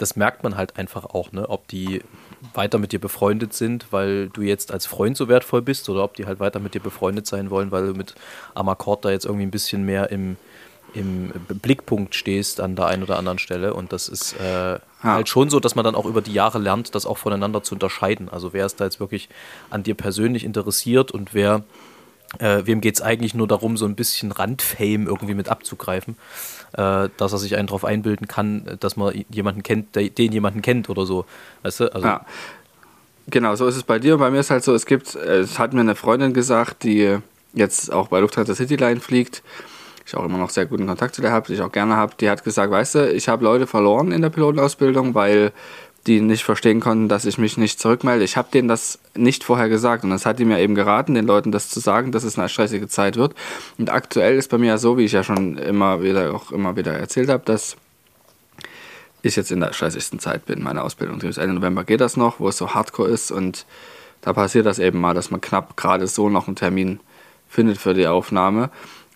das merkt man halt einfach auch, ne? ob die weiter mit dir befreundet sind, weil du jetzt als Freund so wertvoll bist oder ob die halt weiter mit dir befreundet sein wollen, weil du mit Amakord da jetzt irgendwie ein bisschen mehr im, im Blickpunkt stehst an der einen oder anderen Stelle. Und das ist äh, ja. halt schon so, dass man dann auch über die Jahre lernt, das auch voneinander zu unterscheiden. Also wer ist da jetzt wirklich an dir persönlich interessiert und wer, äh, wem geht es eigentlich nur darum, so ein bisschen Randfame irgendwie mit abzugreifen, äh, dass er sich einen darauf einbilden kann, dass man jemanden kennt, den jemanden kennt oder so. Weißt du? Also, ja. Genau, so ist es bei dir. Bei mir ist halt so, es gibt, es hat mir eine Freundin gesagt, die jetzt auch bei Lufthansa Cityline fliegt, ich auch immer noch sehr guten Kontakt zu der habe, die ich auch gerne habe, die hat gesagt, weißt du, ich habe Leute verloren in der Pilotenausbildung, weil die nicht verstehen konnten, dass ich mich nicht zurückmelde. Ich habe denen das nicht vorher gesagt und das hat die mir eben geraten, den Leuten das zu sagen, dass es eine stressige Zeit wird. Und aktuell ist bei mir ja so, wie ich ja schon immer wieder auch immer wieder erzählt habe, dass ich jetzt in der stressigsten Zeit bin, meine Ausbildung. Bis Ende November geht das noch, wo es so hardcore ist und da passiert das eben mal, dass man knapp gerade so noch einen Termin findet für die Aufnahme.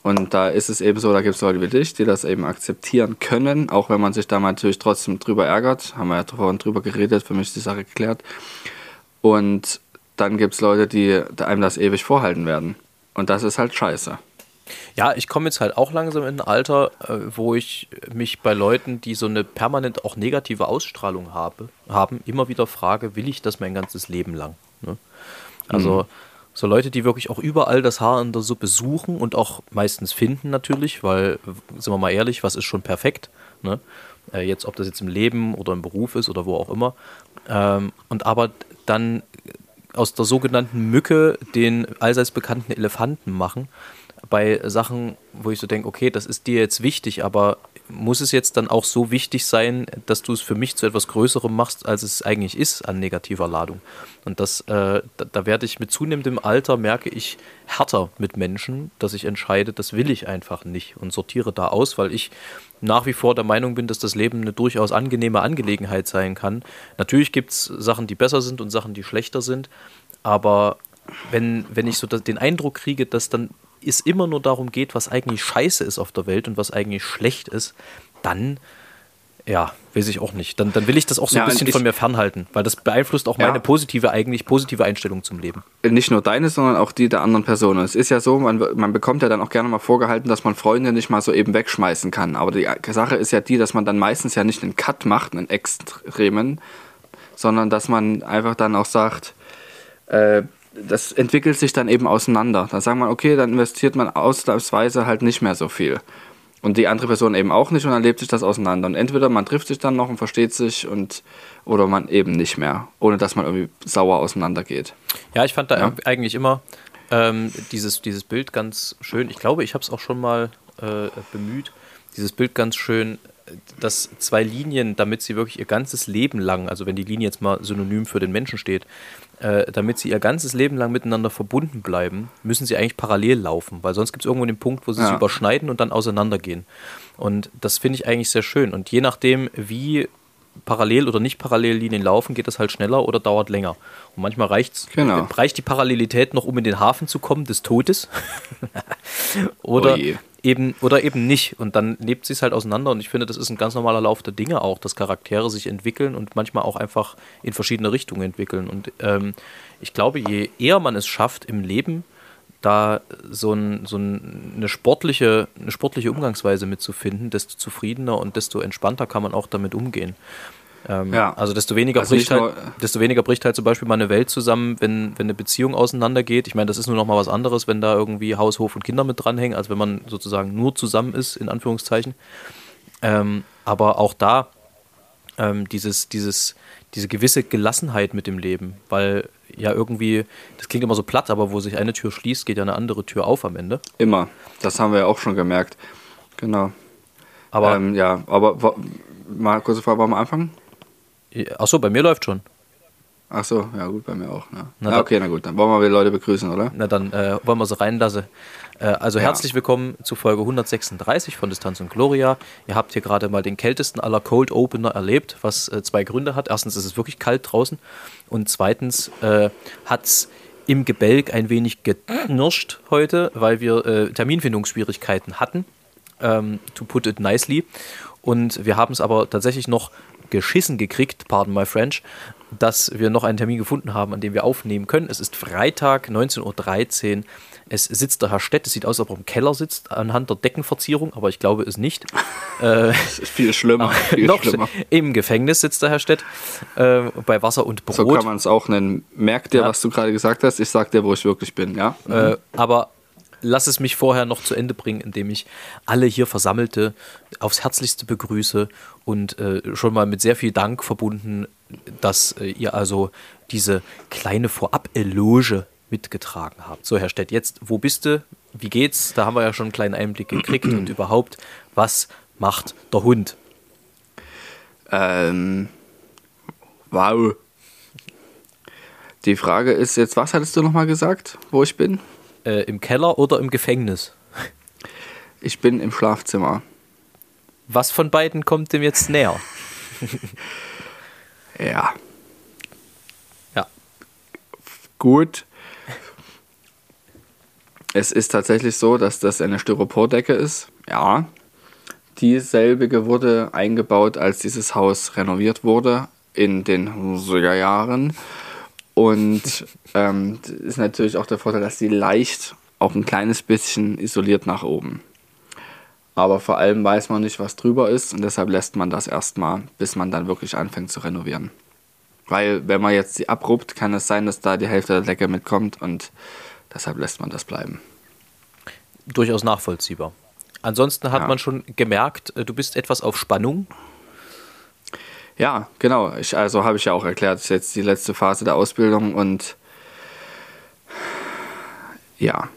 Und da ist es eben so, da gibt es Leute wie dich, die das eben akzeptieren können, auch wenn man sich da natürlich trotzdem drüber ärgert. Haben wir ja vorhin drüber geredet, für mich ist die Sache geklärt. Und dann gibt es Leute, die einem das ewig vorhalten werden. Und das ist halt scheiße. Ja, ich komme jetzt halt auch langsam in ein Alter, äh, wo ich mich bei Leuten, die so eine permanent auch negative Ausstrahlung habe, haben, immer wieder frage, will ich das mein ganzes Leben lang? Ne? Also mhm. So Leute, die wirklich auch überall das Haar in der Suppe suchen und auch meistens finden natürlich, weil, sind wir mal ehrlich, was ist schon perfekt? Ne? Äh, jetzt, ob das jetzt im Leben oder im Beruf ist oder wo auch immer. Ähm, und aber dann aus der sogenannten Mücke den allseits bekannten Elefanten machen, bei Sachen, wo ich so denke, okay, das ist dir jetzt wichtig, aber muss es jetzt dann auch so wichtig sein, dass du es für mich zu etwas Größerem machst, als es eigentlich ist an negativer Ladung? Und das, äh, da, da, werde ich mit zunehmendem Alter, merke ich, härter mit Menschen, dass ich entscheide, das will ich einfach nicht und sortiere da aus, weil ich nach wie vor der Meinung bin, dass das Leben eine durchaus angenehme Angelegenheit sein kann. Natürlich gibt es Sachen, die besser sind und Sachen, die schlechter sind, aber wenn, wenn ich so den Eindruck kriege, dass dann es immer nur darum geht, was eigentlich scheiße ist auf der Welt und was eigentlich schlecht ist, dann, ja, weiß ich auch nicht. Dann, dann will ich das auch so ja, ein bisschen ich, von mir fernhalten, weil das beeinflusst auch ja. meine positive, eigentlich positive Einstellung zum Leben. Nicht nur deine, sondern auch die der anderen Personen. Es ist ja so, man, man bekommt ja dann auch gerne mal vorgehalten, dass man Freunde nicht mal so eben wegschmeißen kann. Aber die Sache ist ja die, dass man dann meistens ja nicht einen Cut macht, einen extremen, sondern dass man einfach dann auch sagt, äh, das entwickelt sich dann eben auseinander. Dann sagt man, okay, dann investiert man ausnahmsweise halt nicht mehr so viel. Und die andere Person eben auch nicht und dann lebt sich das auseinander. Und entweder man trifft sich dann noch und versteht sich und oder man eben nicht mehr, ohne dass man irgendwie sauer auseinandergeht. Ja, ich fand da ja? eigentlich immer ähm, dieses, dieses Bild ganz schön. Ich glaube, ich habe es auch schon mal äh, bemüht. Dieses Bild ganz schön, dass zwei Linien, damit sie wirklich ihr ganzes Leben lang, also wenn die Linie jetzt mal synonym für den Menschen steht, äh, damit sie ihr ganzes Leben lang miteinander verbunden bleiben, müssen sie eigentlich parallel laufen, weil sonst gibt es irgendwo den Punkt, wo sie ja. sich überschneiden und dann auseinandergehen. Und das finde ich eigentlich sehr schön. Und je nachdem, wie parallel oder nicht parallel Linien laufen, geht das halt schneller oder dauert länger. Und manchmal reicht's, genau. reicht die Parallelität noch, um in den Hafen zu kommen des Todes. oder, oh eben oder eben nicht. Und dann lebt sich halt auseinander. Und ich finde, das ist ein ganz normaler Lauf der Dinge auch, dass Charaktere sich entwickeln und manchmal auch einfach in verschiedene Richtungen entwickeln. Und ähm, ich glaube, je eher man es schafft im Leben, da so, ein, so eine, sportliche, eine sportliche Umgangsweise mitzufinden, desto zufriedener und desto entspannter kann man auch damit umgehen. Ähm, ja. Also desto weniger, also bricht halt, desto weniger bricht halt zum Beispiel mal eine Welt zusammen, wenn, wenn eine Beziehung auseinandergeht. Ich meine, das ist nur noch mal was anderes, wenn da irgendwie Haus, Hof und Kinder mit dranhängen, als wenn man sozusagen nur zusammen ist, in Anführungszeichen. Ähm, aber auch da ähm, dieses, dieses, diese gewisse Gelassenheit mit dem Leben, weil ja irgendwie, das klingt immer so platt, aber wo sich eine Tür schließt, geht ja eine andere Tür auf am Ende. Immer. Das haben wir ja auch schon gemerkt. Genau. Aber ähm, ja, aber mal kurze Frage, wollen wir anfangen? Achso, bei mir läuft schon. Ach so, ja gut, bei mir auch. Ne? Na, da- okay, na gut, dann wollen wir die Leute begrüßen, oder? Na dann äh, wollen wir sie reinlassen. Äh, also Ja. herzlich willkommen zu Folge 136 von Distanz und Gloria. Ihr habt hier gerade mal den kältesten aller Cold Opener erlebt, was äh, zwei Gründe hat. Erstens ist es wirklich kalt draußen und zweitens äh, hat es im Gebälk ein wenig geknirscht heute, weil wir äh, Terminfindungsschwierigkeiten hatten. Ähm, to put it nicely. Und wir haben es aber tatsächlich noch geschissen gekriegt, pardon my French, dass wir noch einen Termin gefunden haben, an dem wir aufnehmen können. Es ist Freitag, 19.13 Uhr. Es sitzt der Herr Stett. Es sieht aus, als ob er im Keller sitzt, anhand der Deckenverzierung, aber ich glaube es nicht. Das ist viel schlimmer. Viel noch schlimmer. im Gefängnis sitzt der Herr Stett äh, bei Wasser und Brot. So kann man es auch nennen. Merk dir, Ja. was du gerade gesagt hast. Ich sag dir, wo ich wirklich bin, ja? Äh, aber lass es mich vorher noch zu Ende bringen, indem ich alle hier Versammelte aufs Herzlichste begrüße und äh, schon mal mit sehr viel Dank verbunden, dass äh, ihr also diese kleine Vorab-Eloge mitgetragen habt. So, Herr Stett, jetzt, wo bist du? Wie geht's? Da haben wir ja schon einen kleinen Einblick gekriegt und überhaupt, was macht der Hund? Ähm, wow. Die Frage ist jetzt, was hattest du nochmal gesagt, wo ich bin? Äh, Im Keller oder im Gefängnis? Ich bin im Schlafzimmer. Was von beiden kommt dem jetzt näher? Ja, Ja. gut. Es ist tatsächlich so, dass das eine Styropordecke ist. Ja. Dieselbige wurde eingebaut, als dieses Haus renoviert wurde in den 70er Jahren. Und ähm, ist natürlich auch der Vorteil, dass sie leicht auch ein kleines bisschen isoliert nach oben. Aber vor allem weiß man nicht, was drüber ist und deshalb lässt man das erstmal, bis man dann wirklich anfängt zu renovieren. Weil wenn man jetzt sie abruppt, kann es sein, dass da die Hälfte der Decke mitkommt und deshalb lässt man das bleiben. durchaus nachvollziehbar. Ansonsten hat Ja. man schon gemerkt, äh, du bist etwas auf Spannung. Ja, genau. Ich, also habe ich ja auch erklärt, es ist jetzt die letzte Phase der Ausbildung und ja.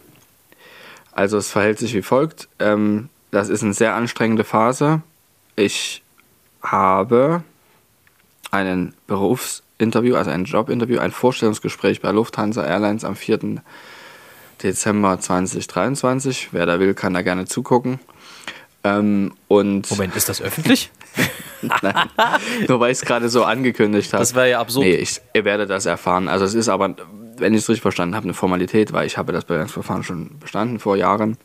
Also es verhält sich wie folgt. Ähm, das ist eine sehr anstrengende Phase. Ich habe einen Berufsinterview, also ein Jobinterview, ein Vorstellungsgespräch bei Lufthansa Airlines am 4. Dezember 2023. Wer da will, kann da gerne zugucken. Ähm, und Moment, ist das öffentlich? Nein, nur weil ich es gerade so angekündigt habe. Das wäre ja absurd. Nee, ich, ihr werdet das erfahren. Also es ist aber, wenn ich es richtig verstanden habe, eine Formalität, weil ich habe das Bewerbungsverfahren schon bestanden vor Jahren.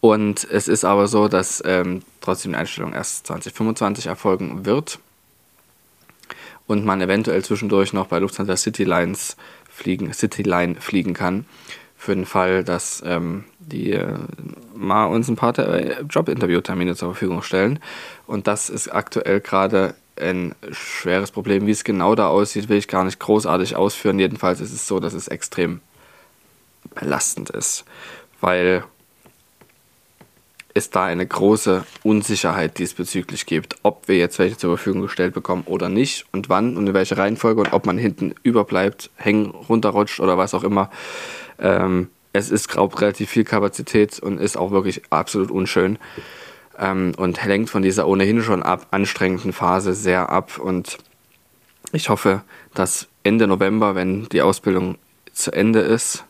Und es ist aber so, dass ähm, trotzdem die Einstellung erst 2025 erfolgen wird. Und man eventuell zwischendurch noch bei Lufthansa Citylines fliegen, Cityline fliegen kann. Für den Fall, dass ähm, die äh, mal uns ein paar äh, Jobinterviewtermine zur Verfügung stellen. Und das ist aktuell gerade ein schweres Problem. Wie es genau da aussieht, will ich gar nicht großartig ausführen. Jedenfalls ist es so, dass es extrem belastend ist, weil es da eine große Unsicherheit diesbezüglich gibt, ob wir jetzt welche zur Verfügung gestellt bekommen oder nicht und wann und in welcher Reihenfolge und ob man hinten überbleibt, hängen, runterrutscht oder was auch immer. Ähm, es ist glaub, relativ viel Kapazität und ist auch wirklich absolut unschön ähm, und lenkt von dieser ohnehin schon ab anstrengenden Phase sehr ab und ich hoffe, dass Ende November, wenn die Ausbildung zu Ende ist,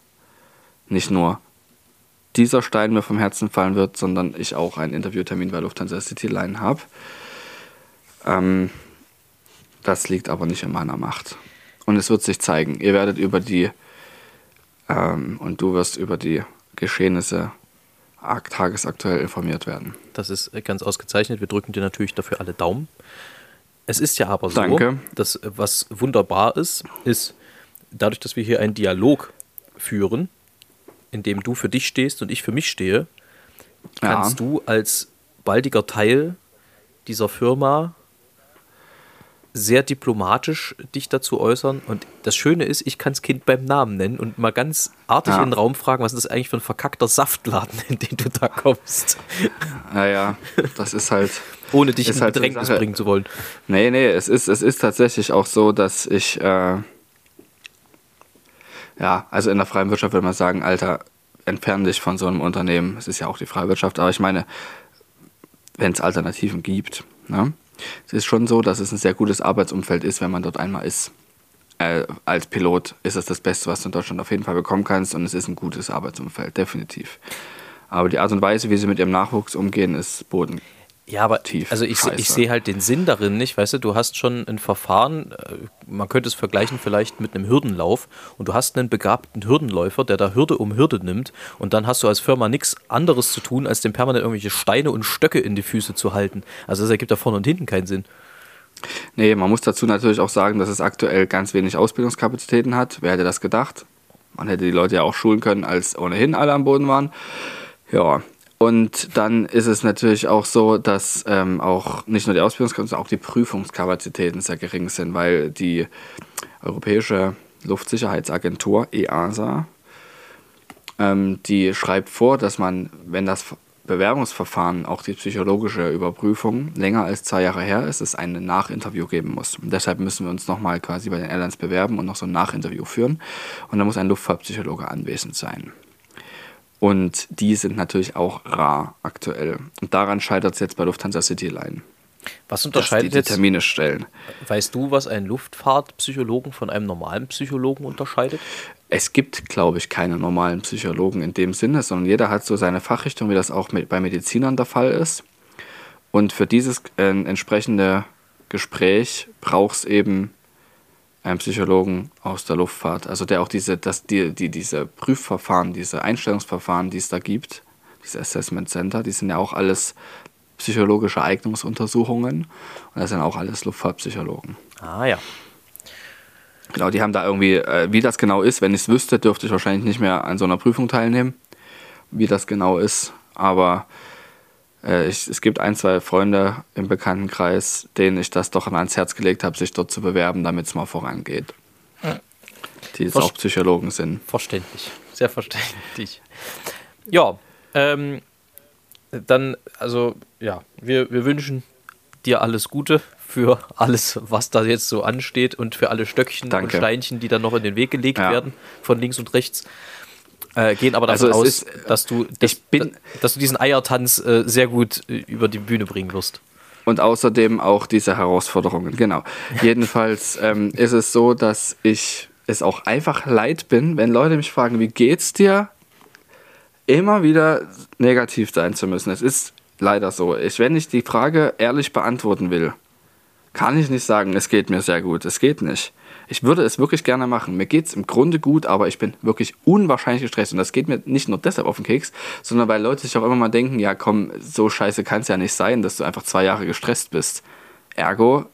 nicht nur dieser Stein mir vom Herzen fallen wird, sondern ich auch einen Interviewtermin bei Lufthansa Cityline habe. Ähm, das liegt aber nicht in meiner Macht. Und es wird sich zeigen. Ihr werdet über die ähm, und du wirst über die Geschehnisse ak- tagesaktuell informiert werden. Das ist ganz ausgezeichnet. Wir drücken dir natürlich dafür alle Daumen. Es ist ja aber so, Danke. dass was wunderbar ist, ist dadurch, dass wir hier einen Dialog führen, in dem du für dich stehst und ich für mich stehe, kannst Ja. du als baldiger Teil dieser Firma sehr diplomatisch dich dazu äußern. Und das Schöne ist, ich kann das Kind beim Namen nennen und mal ganz artig Ja. in den Raum fragen, was ist das eigentlich für ein verkackter Saftladen, in den du da kommst, Naja, das ist halt. ohne dich Ist in halt so Bedrängnis Sache. bringen zu wollen. Nee, nee, es ist, es ist tatsächlich auch so, dass ich, äh, ja, also in der freien Wirtschaft würde man sagen, Alter, entferne dich von so einem Unternehmen. Es ist ja auch die freie Wirtschaft, aber ich meine, wenn es Alternativen gibt, ne? Es ist schon so, dass es ein sehr gutes Arbeitsumfeld ist, wenn man dort einmal ist. äh, als Pilot ist es das Beste, was du in Deutschland auf jeden Fall bekommen kannst und es ist ein gutes Arbeitsumfeld, definitiv. Aber die Art und Weise, wie sie mit ihrem Nachwuchs umgehen, ist Boden. Ja, aber Tief also ich, scheiße. ich sehe halt den Sinn darin nicht, weißt du, du hast schon ein Verfahren, äh, man könnte es vergleichen vielleicht mit einem Hürdenlauf und du hast einen begabten Hürdenläufer, der da Hürde um Hürde nimmt und dann hast du als Firma nichts anderes zu tun, als dem permanent irgendwelche Steine und Stöcke in die Füße zu halten. Also das ergibt da vorne und hinten keinen Sinn. Nee, man muss dazu natürlich auch sagen, dass es aktuell ganz wenig Ausbildungskapazitäten hat. Wer hätte das gedacht? Man hätte die Leute ja auch schulen können, als ohnehin alle am Boden waren. Ja, und dann ist es natürlich auch so, dass ähm, auch nicht nur die Ausbildungskapazitäten, sondern auch die Prüfungskapazitäten sehr gering sind, weil die Europäische Luftsicherheitsagentur, EASA, ähm, die schreibt vor, dass man, wenn das Bewerbungsverfahren, auch die psychologische Überprüfung, länger als zwei Jahre her ist, es ein Nachinterview geben muss. Und deshalb müssen wir uns nochmal quasi bei den Airlines bewerben und noch so ein Nachinterview führen. Und da muss ein Luftfahrtpsychologe anwesend sein. Und die sind natürlich auch rar aktuell. Und daran scheitert es jetzt bei Lufthansa Cityline. Was Dass die unterscheidet die jetzt, Termine stellen. weißt du, was einen Luftfahrtpsychologen von einem normalen Psychologen unterscheidet? Es gibt, glaube ich, keine normalen Psychologen in dem Sinne, sondern jeder hat so seine Fachrichtung, wie das auch mit, bei Medizinern der Fall ist. Und für dieses äh, entsprechende Gespräch braucht es eben einen Psychologen aus der Luftfahrt, also der auch diese, dass die, die, diese Prüfverfahren, diese Einstellungsverfahren, die es da gibt, diese Assessment Center, die sind ja auch alles psychologische Eignungsuntersuchungen und das sind auch alles Luftfahrtpsychologen. Ah ja. Genau, die haben da irgendwie, äh, wie das genau ist, wenn ich es wüsste, dürfte ich wahrscheinlich nicht mehr an so einer Prüfung teilnehmen, wie das genau ist. Aber äh, ich, es gibt ein, zwei Freunde im Bekanntenkreis, denen ich das doch ans Herz gelegt habe, sich dort zu bewerben, damit es mal vorangeht. Die jetzt Verst- auch Psychologen sind. Verständlich. Sehr verständlich. Ja, ähm, dann, also, ja, wir, wir wünschen dir alles Gute für alles, was da jetzt so ansteht und für alle Stöckchen Danke. und Steinchen, die dann noch in den Weg gelegt Ja. werden, von links und rechts. Äh, gehen aber davon Also aus, ist, dass du, dass, bin- dass du diesen Eiertanz äh, sehr gut äh, über die Bühne bringen wirst. Und außerdem auch diese Herausforderungen, genau. Jedenfalls ähm, ist es so, dass ich es auch einfach leid bin, wenn Leute mich fragen, wie geht's dir? Immer wieder negativ sein zu müssen. Es ist leider so. Ich, wenn ich die Frage ehrlich beantworten will, kann ich nicht sagen, es geht mir sehr gut. Es geht nicht. Ich würde es wirklich gerne machen. Mir geht es im Grunde gut, aber ich bin wirklich unwahrscheinlich gestresst. Und das geht mir nicht nur deshalb auf den Keks, sondern weil Leute sich auch immer mal denken, ja komm, so scheiße kann es ja nicht sein, dass du einfach zwei Jahre gestresst bist. Ergo,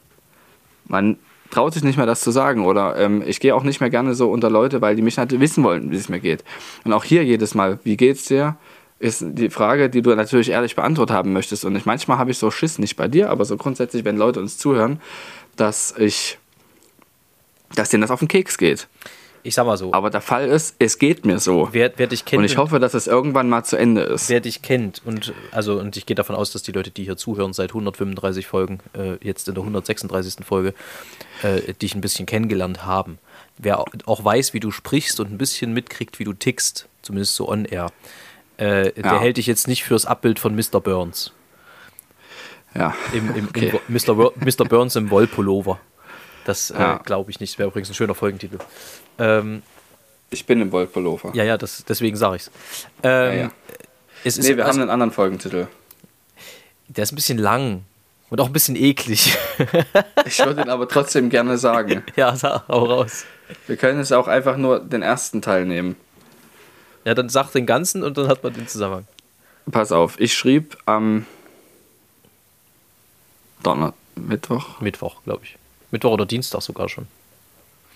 man traut sich nicht mehr das zu sagen. Oder ähm, ich gehe auch nicht mehr gerne so unter Leute, weil die mich halt wissen wollen, wie es mir geht. Und auch hier jedes Mal, wie geht's dir? Ist die Frage, die du natürlich ehrlich beantwortet haben möchtest. Und ich, manchmal habe ich so Schiss, nicht bei dir, aber so grundsätzlich, wenn Leute uns zuhören, dass ich, dass denen das auf den Keks geht. Ich sag mal so, Aber der Fall ist, es geht mir so. wer, wer dich kennt Und ich hoffe, dass es irgendwann mal zu Ende ist. wer dich kennt und also und ich gehe davon aus, dass die Leute, die hier zuhören, seit 135 Folgen, äh, jetzt in der 136. Folge, äh, dich ein bisschen kennengelernt haben. Wer au- auch weiß, wie du sprichst und ein bisschen mitkriegt, wie du tickst, zumindest so on air, äh, der Ja. hält dich jetzt nicht fürs Abbild von Mr. Burns. Ja. Im, im, Okay. im Mr. Mr. Burns im Wollpullover. Das äh, Ja. glaube ich nicht. Das wäre übrigens ein schöner Folgentitel. Ähm, Ich bin im Wollpullover. ja, ja, das, deswegen sage ich es. Ähm, Ja, ja. Es Nee, wir also, haben einen anderen Folgentitel. der ist ein bisschen lang und auch ein bisschen eklig. Ich würde ihn aber trotzdem gerne sagen. ja, sag, hau raus. Wir können jetzt auch einfach nur den ersten Teil nehmen. Ja, dann sag den ganzen und dann hat man den Zusammenhang. Pass auf, ich schrieb am Donner, Mittwoch, Mittwoch, glaube ich. Mittwoch oder Dienstag sogar schon.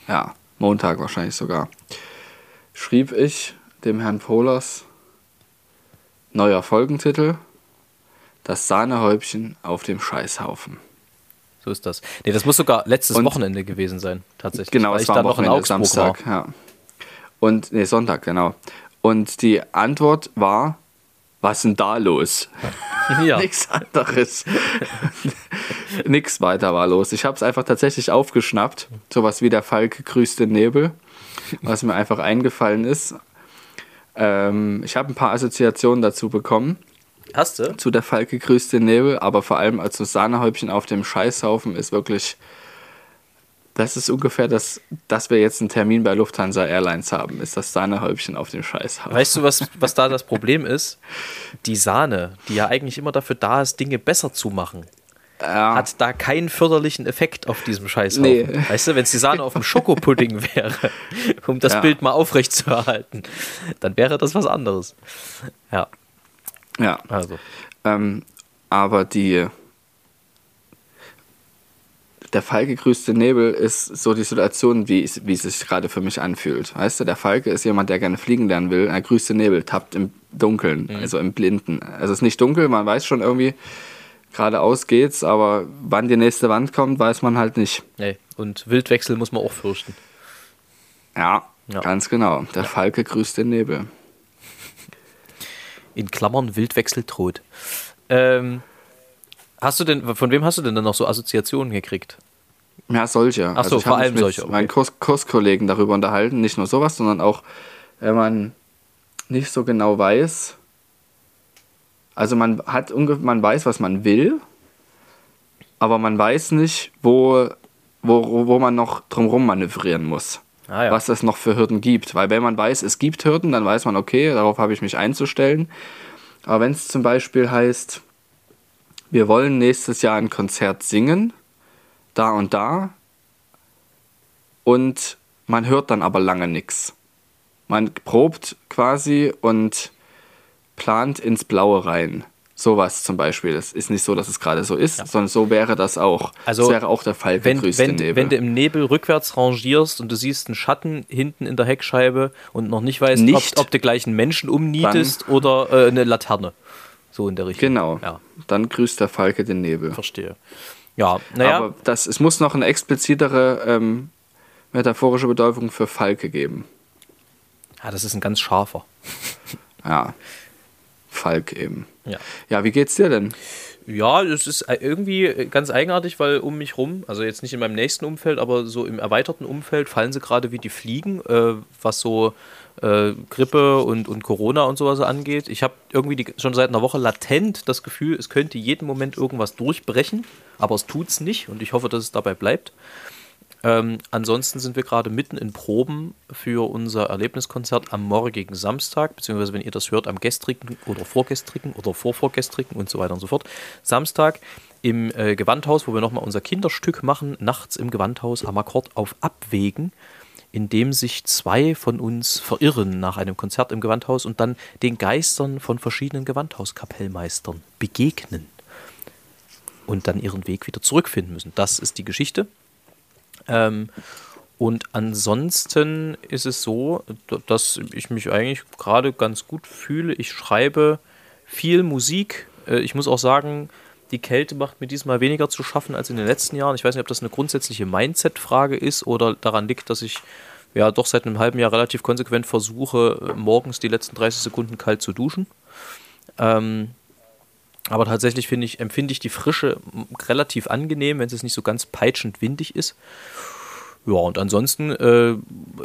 ja, Montag wahrscheinlich sogar, schrieb ich dem Herrn Pohlers neuer Folgentitel, das Sahnehäubchen auf dem Scheißhaufen. So ist das. Nee, das muss sogar letztes Und- Wochenende gewesen sein, tatsächlich. Genau, es war am noch Wochenende, Augsburg Samstag, war. ja. Und, nee, Sonntag, genau. Und die Antwort war, was ist denn da los? Ja. Nichts anderes. Nix weiter war los. Ich habe es einfach tatsächlich aufgeschnappt. Sowas wie der Falke grüßt den Nebel, was mir einfach eingefallen ist. Ähm, ich habe ein paar Assoziationen dazu bekommen, Hast du? zu der Falke grüßt den Nebel, aber vor allem als so Sahnehäubchen auf dem Scheißhaufen ist wirklich Das ist ungefähr das, dass wir jetzt einen Termin bei Lufthansa Airlines haben, ist das Sahnehäubchen auf dem Scheiß haben. Weißt du, was, was da das Problem ist? Die Sahne, die ja eigentlich immer dafür da ist, Dinge besser zu machen, Ja, hat da keinen förderlichen Effekt auf diesem Scheißhaufen. Nee. Weißt du, wenn es die Sahne auf dem Schokopudding wäre, um das Ja. Bild mal aufrecht zu erhalten, dann wäre das was anderes. Ja, ja. also. Ähm, aber die. Der Falke grüßte Nebel ist so die Situation, wie es, wie es sich gerade für mich anfühlt. Weißt du, der Falke ist jemand, der gerne fliegen lernen will. Er grüßte Nebel, tappt im Dunkeln, also im Blinden. Also es ist nicht dunkel, man weiß schon irgendwie, geradeaus geht's, aber wann die nächste Wand kommt, weiß man halt nicht. Nee. Und Wildwechsel muss man auch fürchten. Ja, Ja. ganz genau. Der Falke grüßt den Nebel. In Klammern Wildwechsel droht. Ähm, hast du denn, von wem hast du denn dann noch so Assoziationen gekriegt? Ja, solche. Also Ach so, ich vor allem mit solche, okay. meinen Kurs Kurskollegen darüber unterhalten, nicht nur sowas, sondern auch, wenn man nicht so genau weiß. Also man hat man weiß, was man will, aber man weiß nicht, wo, wo, wo man noch drumherum manövrieren muss. Ah, ja. Was es noch für Hürden gibt. Weil wenn man weiß, es gibt Hürden, dann weiß man, okay, darauf habe ich mich einzustellen. Aber wenn es zum Beispiel heißt, wir wollen nächstes Jahr ein Konzert singen, da und da, und man hört dann aber lange nichts. Man probt quasi und plant ins Blaue rein. Sowas zum Beispiel. Es ist nicht so, dass es gerade so ist, sondern so wäre das auch. Also, das wäre auch der Fall Wenn, wenn, Nebel. wenn du im Nebel rückwärts rangierst und du siehst einen Schatten hinten in der Heckscheibe und noch nicht weißt, Nicht. ob, ob du gleich einen Menschen umnietest oder äh, eine Laterne. So in der Richtung. genau. Ja, Dann grüßt der Falke den Nebel. verstehe. Ja, naja, Aber das, es muss noch eine explizitere ähm, metaphorische Bedeutung für Falke geben. ja, das ist ein ganz scharfer. Ja. Falk eben. Ja. Ja, wie geht's dir denn? Ja, es ist äh, irgendwie ganz eigenartig, weil um mich rum, also jetzt nicht in meinem nächsten Umfeld, aber so im erweiterten Umfeld fallen sie gerade wie die Fliegen, äh, was so äh, Grippe und, und Corona und sowas angeht. Ich habe irgendwie die, schon seit einer Woche latent das Gefühl, es könnte jeden Moment irgendwas durchbrechen, aber es tut's nicht und ich hoffe, dass es dabei bleibt. Ähm, ansonsten sind wir gerade mitten in Proben für unser Erlebniskonzert am morgigen Samstag, beziehungsweise wenn ihr das hört, am gestrigen oder vorgestrigen oder vorvorgestrigen und so weiter und so fort. Samstag im äh, Gewandhaus, wo wir nochmal unser Kinderstück machen, nachts im Gewandhaus am Akkord auf Abwägen, in dem sich zwei von uns verirren nach einem Konzert im Gewandhaus und dann den Geistern von verschiedenen Gewandhauskapellmeistern begegnen und dann ihren Weg wieder zurückfinden müssen. Das ist die Geschichte. Ähm, und ansonsten ist es so, dass ich mich eigentlich gerade ganz gut fühle. Ich schreibe viel Musik. Äh, Ich muss auch sagen, die Kälte macht mir diesmal weniger zu schaffen als in den letzten Jahren. Ich weiß nicht, ob das eine grundsätzliche Mindset-Frage ist oder daran liegt, dass ich ja doch seit einem halben Jahr relativ konsequent versuche, äh, morgens die letzten 30 Sekunden kalt zu duschen. Ähm, aber tatsächlich finde ich, empfinde ich die Frische relativ angenehm, wenn es nicht so ganz peitschend windig ist. Ja, und ansonsten äh,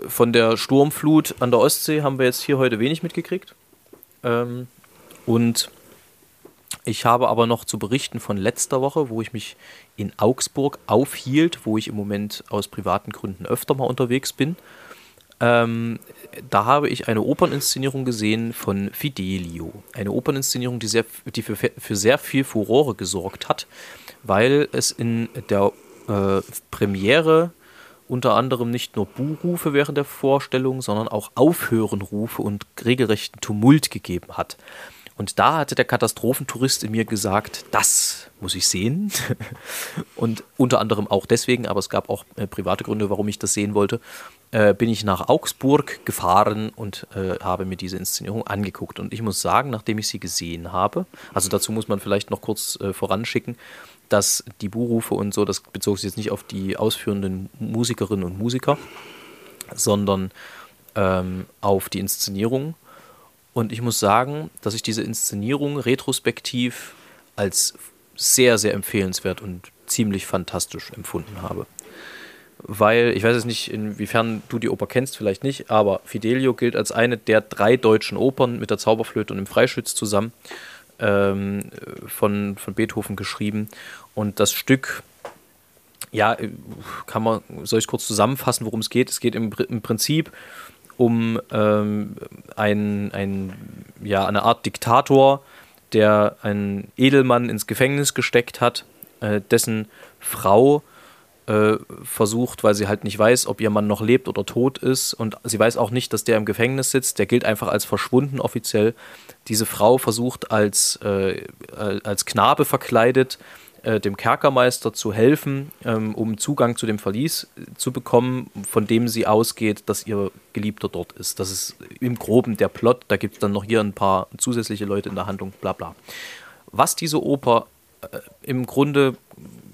von der Sturmflut an der Ostsee haben wir jetzt hier heute wenig mitgekriegt. Ähm, und ich habe aber noch zu berichten von letzter Woche, wo ich mich in Augsburg aufhielt, wo ich im Moment aus privaten Gründen öfter mal unterwegs bin. Ähm, da habe ich eine Operninszenierung gesehen von Fidelio. Eine Operninszenierung, die, sehr, die für, für sehr viel Furore gesorgt hat, weil es in der äh, Premiere unter anderem nicht nur Buhrufe während der Vorstellung, sondern auch Aufhörenrufe und regelrechten Tumult gegeben hat. Und da hatte der Katastrophentourist in mir gesagt, das muss ich sehen. Und unter anderem auch deswegen, aber es gab auch äh, private Gründe, warum ich das sehen wollte, äh, bin ich nach Augsburg gefahren und äh, habe mir diese Inszenierung angeguckt. Und ich muss sagen, nachdem ich sie gesehen habe, also dazu muss man vielleicht noch kurz äh, voranschicken, dass die Buhrufe und so, das bezog sich jetzt nicht auf die ausführenden Musikerinnen und Musiker, sondern ähm, auf die Inszenierung. Und ich muss sagen, dass ich diese Inszenierung retrospektiv als sehr, sehr empfehlenswert und ziemlich fantastisch empfunden habe. Weil, ich weiß jetzt nicht, inwiefern du die Oper kennst, vielleicht nicht, aber Fidelio gilt als eine der drei deutschen Opern mit der Zauberflöte und dem Freischütz zusammen ähm, von, von Beethoven geschrieben. Und das Stück ja, kann man, soll ich kurz zusammenfassen, worum es geht? Es geht im, im Prinzip um ähm, ein, ein, ja, eine Art Diktator, der einen Edelmann ins Gefängnis gesteckt hat, äh, dessen Frau äh, versucht, weil sie halt nicht weiß, ob ihr Mann noch lebt oder tot ist. Und sie weiß auch nicht, dass der im Gefängnis sitzt. Der gilt einfach als verschwunden offiziell. Diese Frau versucht als, äh, als Knabe verkleidet äh, dem Kerkermeister zu helfen, ähm, um Zugang zu dem Verlies zu bekommen, von dem sie ausgeht, dass ihr Geliebter dort ist. Das ist im Groben der Plot. Da gibt es dann noch hier ein paar zusätzliche Leute in der Handlung, bla bla. Was diese Oper äh, im Grunde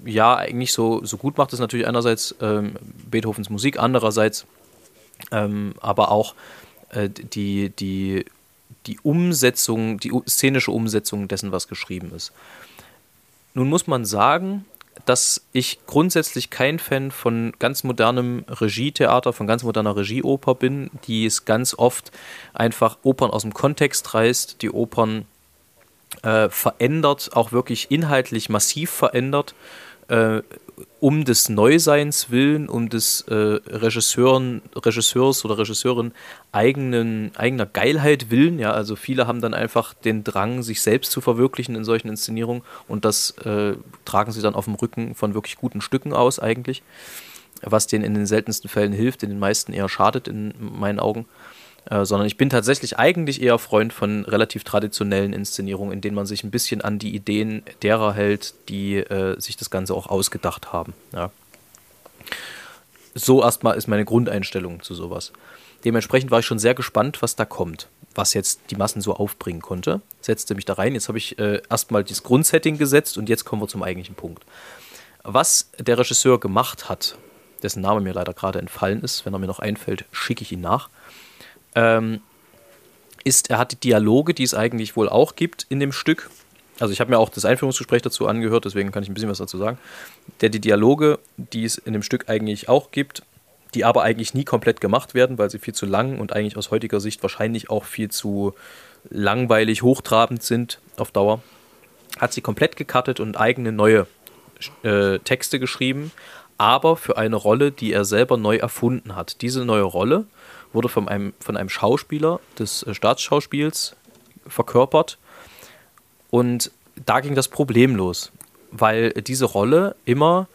ja eigentlich so, so gut macht, ist natürlich einerseits ähm, Beethovens Musik, andererseits ähm, aber auch äh, die, die, die Umsetzung, die szenische Umsetzung dessen, was geschrieben ist. Nun muss man sagen, dass ich grundsätzlich kein Fan von ganz modernem Regietheater, von ganz moderner Regieoper bin, die es ganz oft einfach Opern aus dem Kontext reißt, die Opern äh, verändert, auch wirklich inhaltlich massiv verändert äh, um des Neuseins willen, um des äh, Regisseuren, Regisseurs oder Regisseurin eigenen, eigener Geilheit willen. Ja, also viele haben dann einfach den Drang, sich selbst zu verwirklichen in solchen Inszenierungen und das äh, tragen sie dann auf dem Rücken von wirklich guten Stücken aus eigentlich, was denen in den seltensten Fällen hilft, in den meisten eher schadet in meinen Augen. Äh, sondern ich bin tatsächlich eigentlich eher Freund von relativ traditionellen Inszenierungen, in denen man sich ein bisschen an die Ideen derer hält, die äh, sich das Ganze auch ausgedacht haben. Ja. So erstmal ist meine Grundeinstellung zu sowas. Dementsprechend war ich schon sehr gespannt, was da kommt, was jetzt die Massen so aufbringen konnte. Setzte mich da rein. Jetzt habe ich äh, erstmal das Grundsetting gesetzt und jetzt kommen wir zum eigentlichen Punkt. Was der Regisseur gemacht hat, dessen Name mir leider gerade entfallen ist, wenn er mir noch einfällt, schicke ich ihn nach ähm, ist, er hat die Dialoge, die es eigentlich wohl auch gibt in dem Stück. Also ich habe mir auch das Einführungsgespräch dazu angehört, deswegen kann ich ein bisschen was dazu sagen. Der die Dialoge, die es in dem Stück eigentlich auch gibt, die aber eigentlich nie komplett gemacht werden, weil sie viel zu lang und eigentlich aus heutiger Sicht wahrscheinlich auch viel zu langweilig, hochtrabend sind auf Dauer, hat sie komplett gecuttet und eigene neue äh, Texte geschrieben, aber für eine Rolle, die er selber neu erfunden hat. Diese neue Rolle wurde von einem, von einem Schauspieler des äh, Staatsschauspiels verkörpert. Und da ging das Problem los, weil diese Rolle immer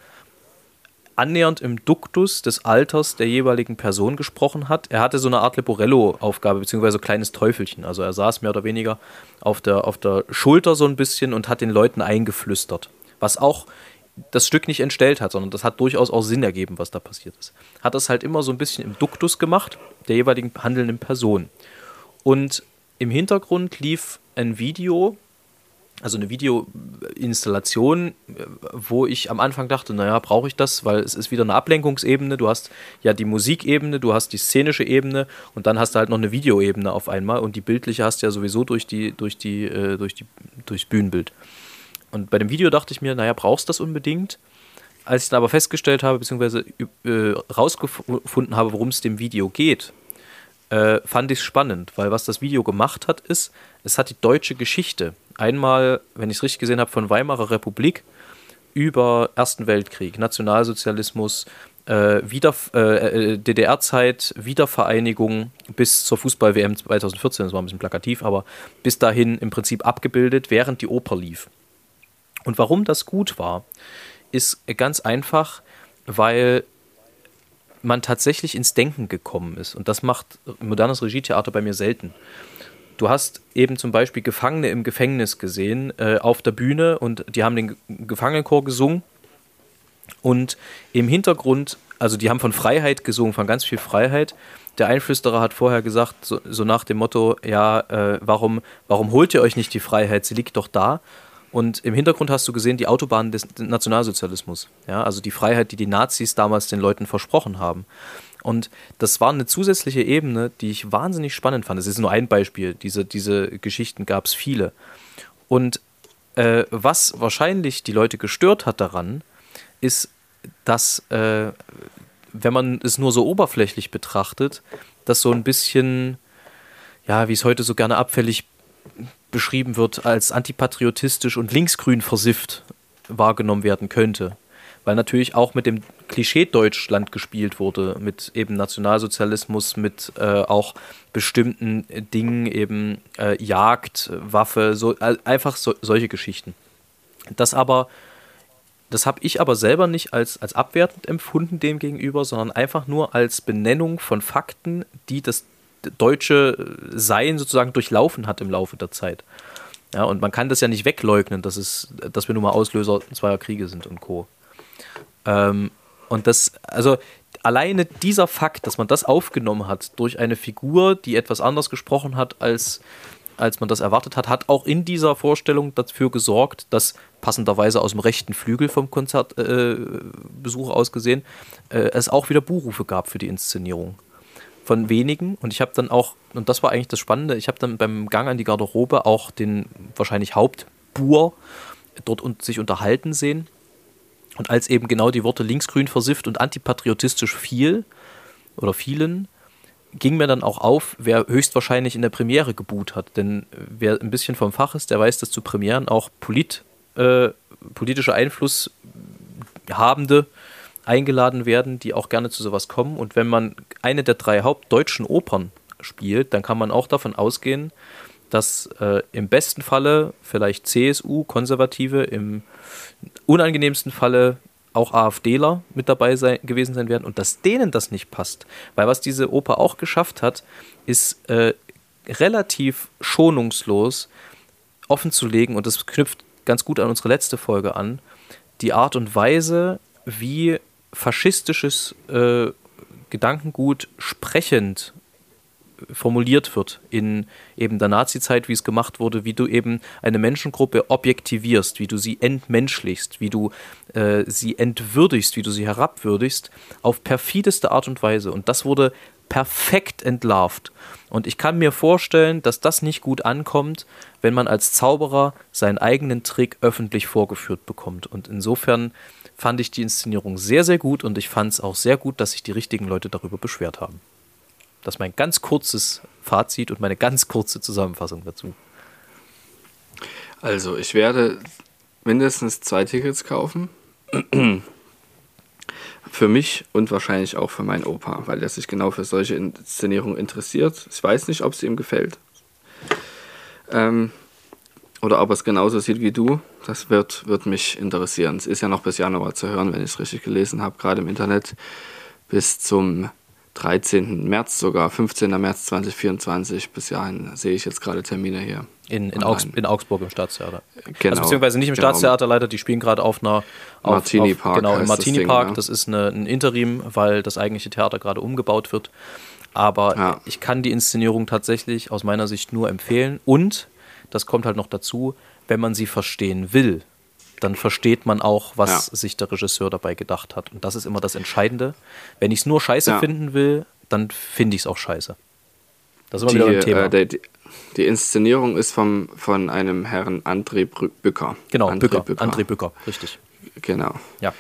annähernd im Duktus des Alters der jeweiligen Person gesprochen hat. Er hatte so eine Art Leporello-Aufgabe, beziehungsweise so kleines Teufelchen. Also er saß mehr oder weniger auf der, auf der Schulter so ein bisschen und hat den Leuten eingeflüstert. Was auch das Stück nicht entstellt hat, sondern das hat durchaus auch Sinn ergeben, was da passiert ist. Hat das halt immer so ein bisschen im Duktus gemacht, der jeweiligen handelnden Person. Und im Hintergrund lief ein Video, also eine Videoinstallation, wo ich am Anfang dachte, naja, brauche ich das, weil es ist wieder eine Ablenkungsebene. Du hast ja die Musikebene, du hast die szenische Ebene und dann hast du halt noch eine Videoebene auf einmal und die bildliche hast du ja sowieso durch die, durch die, äh, durch die, durchs Bühnenbild. Und bei dem Video dachte ich mir, naja, brauchst du das unbedingt? Als ich dann aber festgestellt habe, beziehungsweise äh, rausgefunden habe, worum es dem Video geht, äh, fand ich es spannend, weil was das Video gemacht hat, ist, es hat die deutsche Geschichte einmal, wenn ich es richtig gesehen habe, von Weimarer Republik über Ersten Weltkrieg, Nationalsozialismus, äh, Wieder, äh, äh DDR-Zeit, Wiedervereinigung bis zur Fußball-WM 2014, das war ein bisschen plakativ, aber bis dahin im Prinzip abgebildet, während die Oper lief. Und warum das gut war, ist ganz einfach, weil man tatsächlich ins Denken gekommen ist. Und das macht modernes Regietheater bei mir selten. Du hast eben zum Beispiel Gefangene im Gefängnis gesehen äh, auf der Bühne und die haben den Gefangenenchor gesungen. Und im Hintergrund, also die haben von Freiheit gesungen, von ganz viel Freiheit. Der Einflüsterer hat vorher gesagt, so, so nach dem Motto, ja, äh, warum, warum holt ihr euch nicht die Freiheit? Sie liegt doch da. Und im Hintergrund hast du gesehen die Autobahn des Nationalsozialismus. Ja, also die Freiheit, die die Nazis damals den Leuten versprochen haben. Und das war eine zusätzliche Ebene, die ich wahnsinnig spannend fand. Es ist nur ein Beispiel. Diese, diese Geschichten gab es viele. Und äh, was wahrscheinlich die Leute gestört hat daran, ist, dass, äh, wenn man es nur so oberflächlich betrachtet, das so ein bisschen, ja, wie es heute so gerne abfällig beschrieben wird, als antipatriotisch und linksgrün versifft wahrgenommen werden könnte. weil natürlich auch mit dem Klischee Deutschland gespielt wurde, mit eben Nationalsozialismus, mit äh, auch bestimmten Dingen, eben äh, Jagd, Waffe, so, einfach so, solche Geschichten. Das aber, das habe ich aber selber nicht als, als abwertend empfunden dem gegenüber, sondern einfach nur als Benennung von Fakten, die das deutsche Sein sozusagen durchlaufen hat im Laufe der Zeit. Ja, und man kann das ja nicht wegleugnen, dass, es, dass wir nun mal Auslöser zweier Kriege sind und Co. Ähm, und das, also alleine dieser Fakt, dass man das aufgenommen hat durch eine Figur, die etwas anders gesprochen hat, als, als man das erwartet hat, hat auch in dieser Vorstellung dafür gesorgt, dass passenderweise aus dem rechten Flügel vom Konzertbesuch äh, aus gesehen, äh, es auch wieder Buhrufe gab für die Inszenierung von wenigen. Und ich habe dann auch, und das war eigentlich das Spannende, ich habe dann beim Gang an die Garderobe auch den wahrscheinlich Hauptbuhr dort und sich unterhalten sehen. Und als eben genau die Worte linksgrün versifft und antipatriotistisch fiel oder fielen, ging mir dann auch auf, wer höchstwahrscheinlich in der Premiere geboot hat. Denn wer ein bisschen vom Fach ist, der weiß, dass zu Premieren auch polit, äh, politische Einfluss habende eingeladen werden, die auch gerne zu sowas kommen. Und wenn man eine der drei hauptdeutschen Opern spielt, dann kann man auch davon ausgehen, dass äh, im besten Falle vielleicht CSU, Konservative, im unangenehmsten Falle auch AfDler mit dabei sein, gewesen sein werden und dass denen das nicht passt. Weil was diese Oper auch geschafft hat, ist äh, relativ schonungslos offenzulegen und das knüpft ganz gut an unsere letzte Folge an, die Art und Weise, wie faschistisches äh, Gedankengut sprechend formuliert wird in eben der Nazi-Zeit, wie es gemacht wurde, wie du eben eine Menschengruppe objektivierst, wie du sie entmenschlichst, wie du äh, sie entwürdigst, wie du sie herabwürdigst, auf perfideste Art und Weise. Und das wurde perfekt entlarvt. Und ich kann mir vorstellen, dass das nicht gut ankommt, wenn man als Zauberer seinen eigenen Trick öffentlich vorgeführt bekommt. Und insofern fand ich die Inszenierung sehr, sehr gut und ich fand es auch sehr gut, dass sich die richtigen Leute darüber beschwert haben. Das ist mein ganz kurzes Fazit und meine ganz kurze Zusammenfassung dazu. Also, ich werde mindestens zwei Tickets kaufen. für mich und wahrscheinlich auch für meinen Opa, weil er sich genau für solche Inszenierungen interessiert. Ich weiß nicht, ob es ihm gefällt. Ähm, oder ob er es genauso sieht wie du. Das wird, wird mich interessieren. Es ist ja noch bis Januar zu hören, wenn ich es richtig gelesen habe, gerade im Internet. Bis zum 13. März sogar, 15. März 2024. Bis dahin sehe ich jetzt gerade Termine hier. In, in, Augs in, Augsburg im Staatstheater. Genau. Also beziehungsweise nicht im genau. Staatstheater leider, die spielen gerade auf einer auf, Martini Park. genau, im Martini das Park. Ding, Das ist eine, ein Interim, weil das eigentliche Theater gerade umgebaut wird. Aber ja. ich kann die Inszenierung tatsächlich aus meiner Sicht nur empfehlen. Und, das kommt halt noch dazu, wenn man sie verstehen will, dann versteht man auch, was ja. sich der Regisseur dabei gedacht hat. Und das ist immer das Entscheidende. Wenn ich es nur scheiße ja. finden will, dann finde ich es auch scheiße. Das ist immer die, wieder ein Thema. Äh, der, die, die, Inszenierung ist vom, von einem Herrn André Bücker. Genau, André Bücker. Bücker. André Bücker, richtig. Genau. Ja.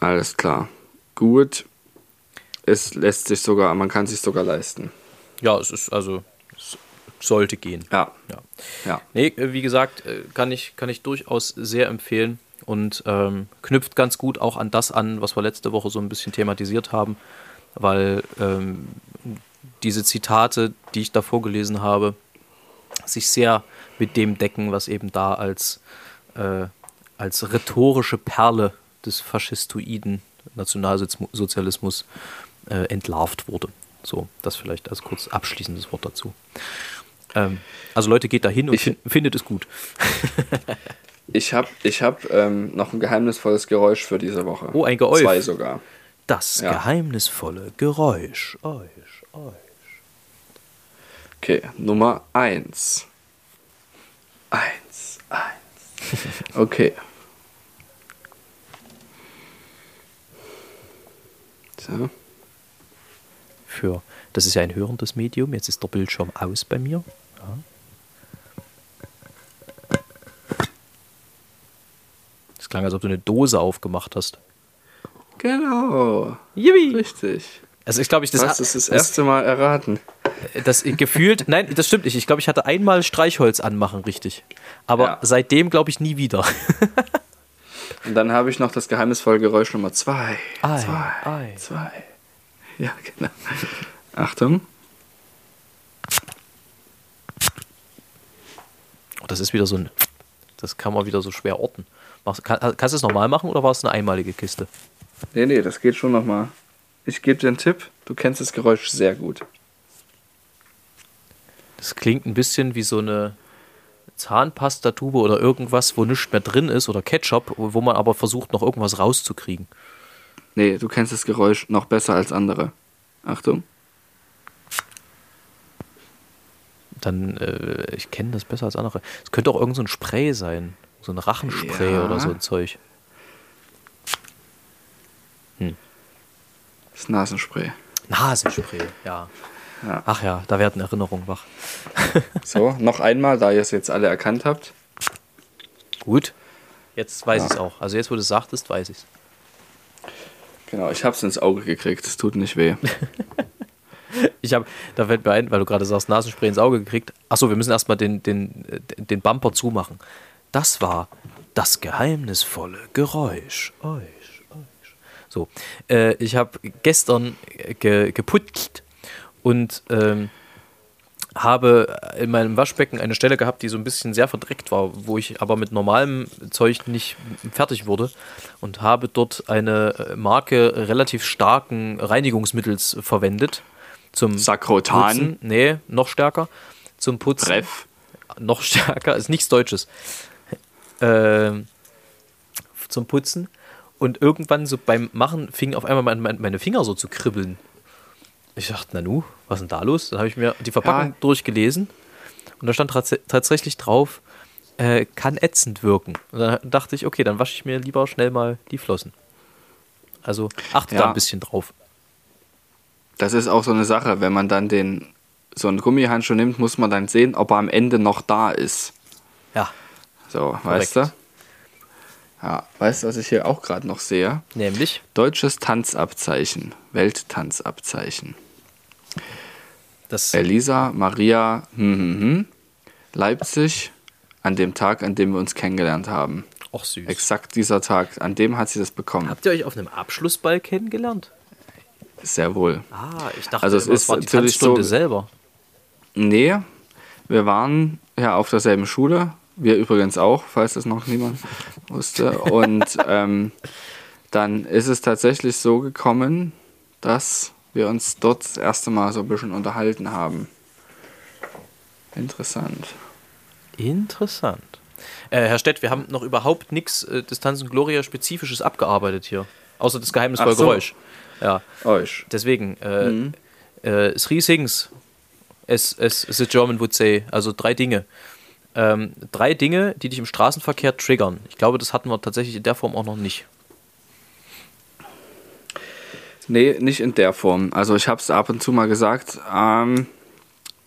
Alles klar. Gut. Es lässt sich sogar, man kann sich sogar leisten. Ja, es ist also sollte gehen. Ja. ja. ja. Nee, äh, wie gesagt, äh, kann ich, kann ich durchaus sehr empfehlen und ähm, knüpft ganz gut auch an das an, was wir letzte Woche so ein bisschen thematisiert haben, weil ähm, diese Zitate, die ich da vorgelesen habe, sich sehr mit dem decken, was eben da als, äh, als rhetorische Perle des faschistoiden Nationalsozialismus äh, entlarvt wurde. So, das vielleicht als kurz abschließendes Wort dazu. Ähm, also Leute, geht da hin und ich, findet es gut. ich habe ich hab, ähm, noch ein geheimnisvolles Geräusch für diese Woche. Oh, ein Geräusch. Zwei sogar. Das ja. geheimnisvolle Geräusch. Euch, euch. Okay, Nummer 1. 1, 1. Okay. So. Für, das ist ja ein hörendes Medium, jetzt ist der Bildschirm aus bei mir. Es klang, als ob du eine Dose aufgemacht hast. Genau. Yippie. Richtig. Also ich glaube, ich das, das ist das erste Mal erraten. Das gefühlt, nein, das stimmt nicht. Ich glaube, ich hatte einmal Streichholz anmachen richtig, aber ja. seitdem glaube ich nie wieder. Und dann habe ich noch das geheimnisvolle Geräusch Nummer zwei. Ei, zwei. ei. Zwei. Ja, genau. Achtung. Oh, das ist wieder so ein. Das kann man wieder so schwer orten. Machst, kann, kannst du es nochmal machen oder war es eine einmalige Kiste? Nee, nee, das geht schon nochmal. Ich gebe dir einen Tipp. Du kennst das Geräusch sehr gut. Das klingt ein bisschen wie so eine Zahnpastatube oder irgendwas, wo nichts mehr drin ist oder Ketchup, wo man aber versucht, noch irgendwas rauszukriegen. Nee, du kennst das Geräusch noch besser als andere. Achtung. Dann, äh, ich kenne das besser als andere. Es könnte auch irgend so ein Spray sein. So ein Rachenspray Ja. oder so ein Zeug. Das Nasenspray. Nasenspray, ja. Ja. Ach ja, da werden Erinnerungen wach. So, noch einmal, da ihr es jetzt alle erkannt habt. Gut. Jetzt weiß Ja. ich es auch. Also jetzt, wo du es sagtest, weiß ich es. Genau, ich hab's ins Auge gekriegt. Es tut nicht weh. Ich habe, da fällt mir ein, weil du gerade sagst, Nasenspray ins Auge gekriegt. Achso, wir müssen erstmal den, den, den Bumper zumachen. Das war das geheimnisvolle Geräusch. Euch, euch. So, äh, ich habe gestern ge, geputzt und ähm, habe in meinem Waschbecken eine Stelle gehabt, die so ein bisschen sehr verdreckt war, wo ich aber mit normalem Zeug nicht fertig wurde und habe dort eine äh, Marke relativ starken Reinigungsmittels verwendet zum Sakrotan. Putzen. Nee, noch stärker. Zum Putzen. Treff. Noch stärker, ist nichts Deutsches. Ähm, zum Putzen. Und irgendwann so beim Machen fingen auf einmal mein, mein, meine Finger so zu kribbeln. Ich dachte, Nanu, was ist denn da los? Dann habe ich mir die Verpackung Ja. durchgelesen und da stand tats tatsächlich drauf, äh, kann ätzend wirken. Und dann dachte ich, okay, dann wasche ich mir lieber schnell mal die Flossen. Also achte da Ja. ein bisschen drauf. Das ist auch so eine Sache. Wenn man dann den so einen Gummihandschuh nimmt, muss man dann sehen, ob er am Ende noch da ist. So, weißt du? Ja, weißt du, was ich hier auch gerade noch sehe? nämlich Deutsches Tanzabzeichen, Welttanzabzeichen. das Elisa Maria hm, hm, hm, Leipzig an dem Tag, an dem wir uns kennengelernt haben. auch süß. Exakt dieser Tag, an dem hat sie das bekommen. Habt ihr euch auf einem Abschlussball kennengelernt? Sehr wohl. Ah, ich dachte, Also es ist war die natürlich Tanzstunde so- selber. Nee, wir waren ja auf derselben Schule. Wir übrigens auch, falls das noch niemand wusste. Und ähm, dann ist es tatsächlich so gekommen, dass wir uns dort das erste Mal so ein bisschen unterhalten haben. Interessant. Interessant. Äh, Herr Stett, wir haben noch überhaupt nichts äh, Distanz und Gloria Spezifisches abgearbeitet hier. Außer das geheimnisvolle so. Geräusch. Ja, Euch. deswegen. Äh, Mhm. äh, three things, as, as the German would say. Also drei Dinge. Ähm, drei Dinge, die dich im Straßenverkehr triggern. Ich glaube, das hatten wir tatsächlich in der Form auch noch nicht. Nee, nicht in der Form. Also ich habe es ab und zu mal gesagt, ähm,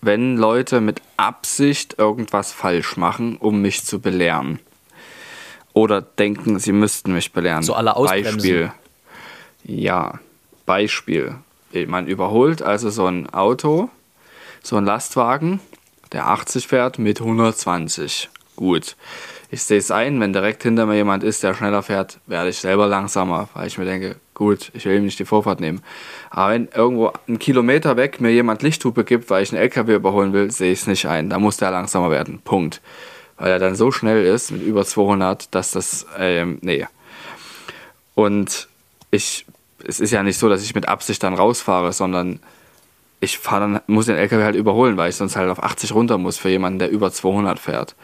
wenn Leute mit Absicht irgendwas falsch machen, um mich zu belehren. Oder denken, sie müssten mich belehren. So la Ausbremsen. Beispiel. Ja, Beispiel. Man überholt also so ein Auto, so ein Lastwagen, der 80 fährt mit 120. Gut. Ich sehe es ein, wenn direkt hinter mir jemand ist, der schneller fährt, werde ich selber langsamer, weil ich mir denke, gut, ich will ihm nicht die Vorfahrt nehmen. Aber wenn irgendwo einen Kilometer weg mir jemand Lichthupe gibt, weil ich einen LKW überholen will, sehe ich es nicht ein. Da muss der langsamer werden. Punkt. Weil er dann so schnell ist, mit über 200, dass das, ähm, nee. Und ich, es ist ja nicht so, dass ich mit Absicht dann rausfahre, sondern ich fahre dann, muss den LKW halt überholen, weil ich sonst halt auf 80 runter muss für jemanden, der über 200 fährt.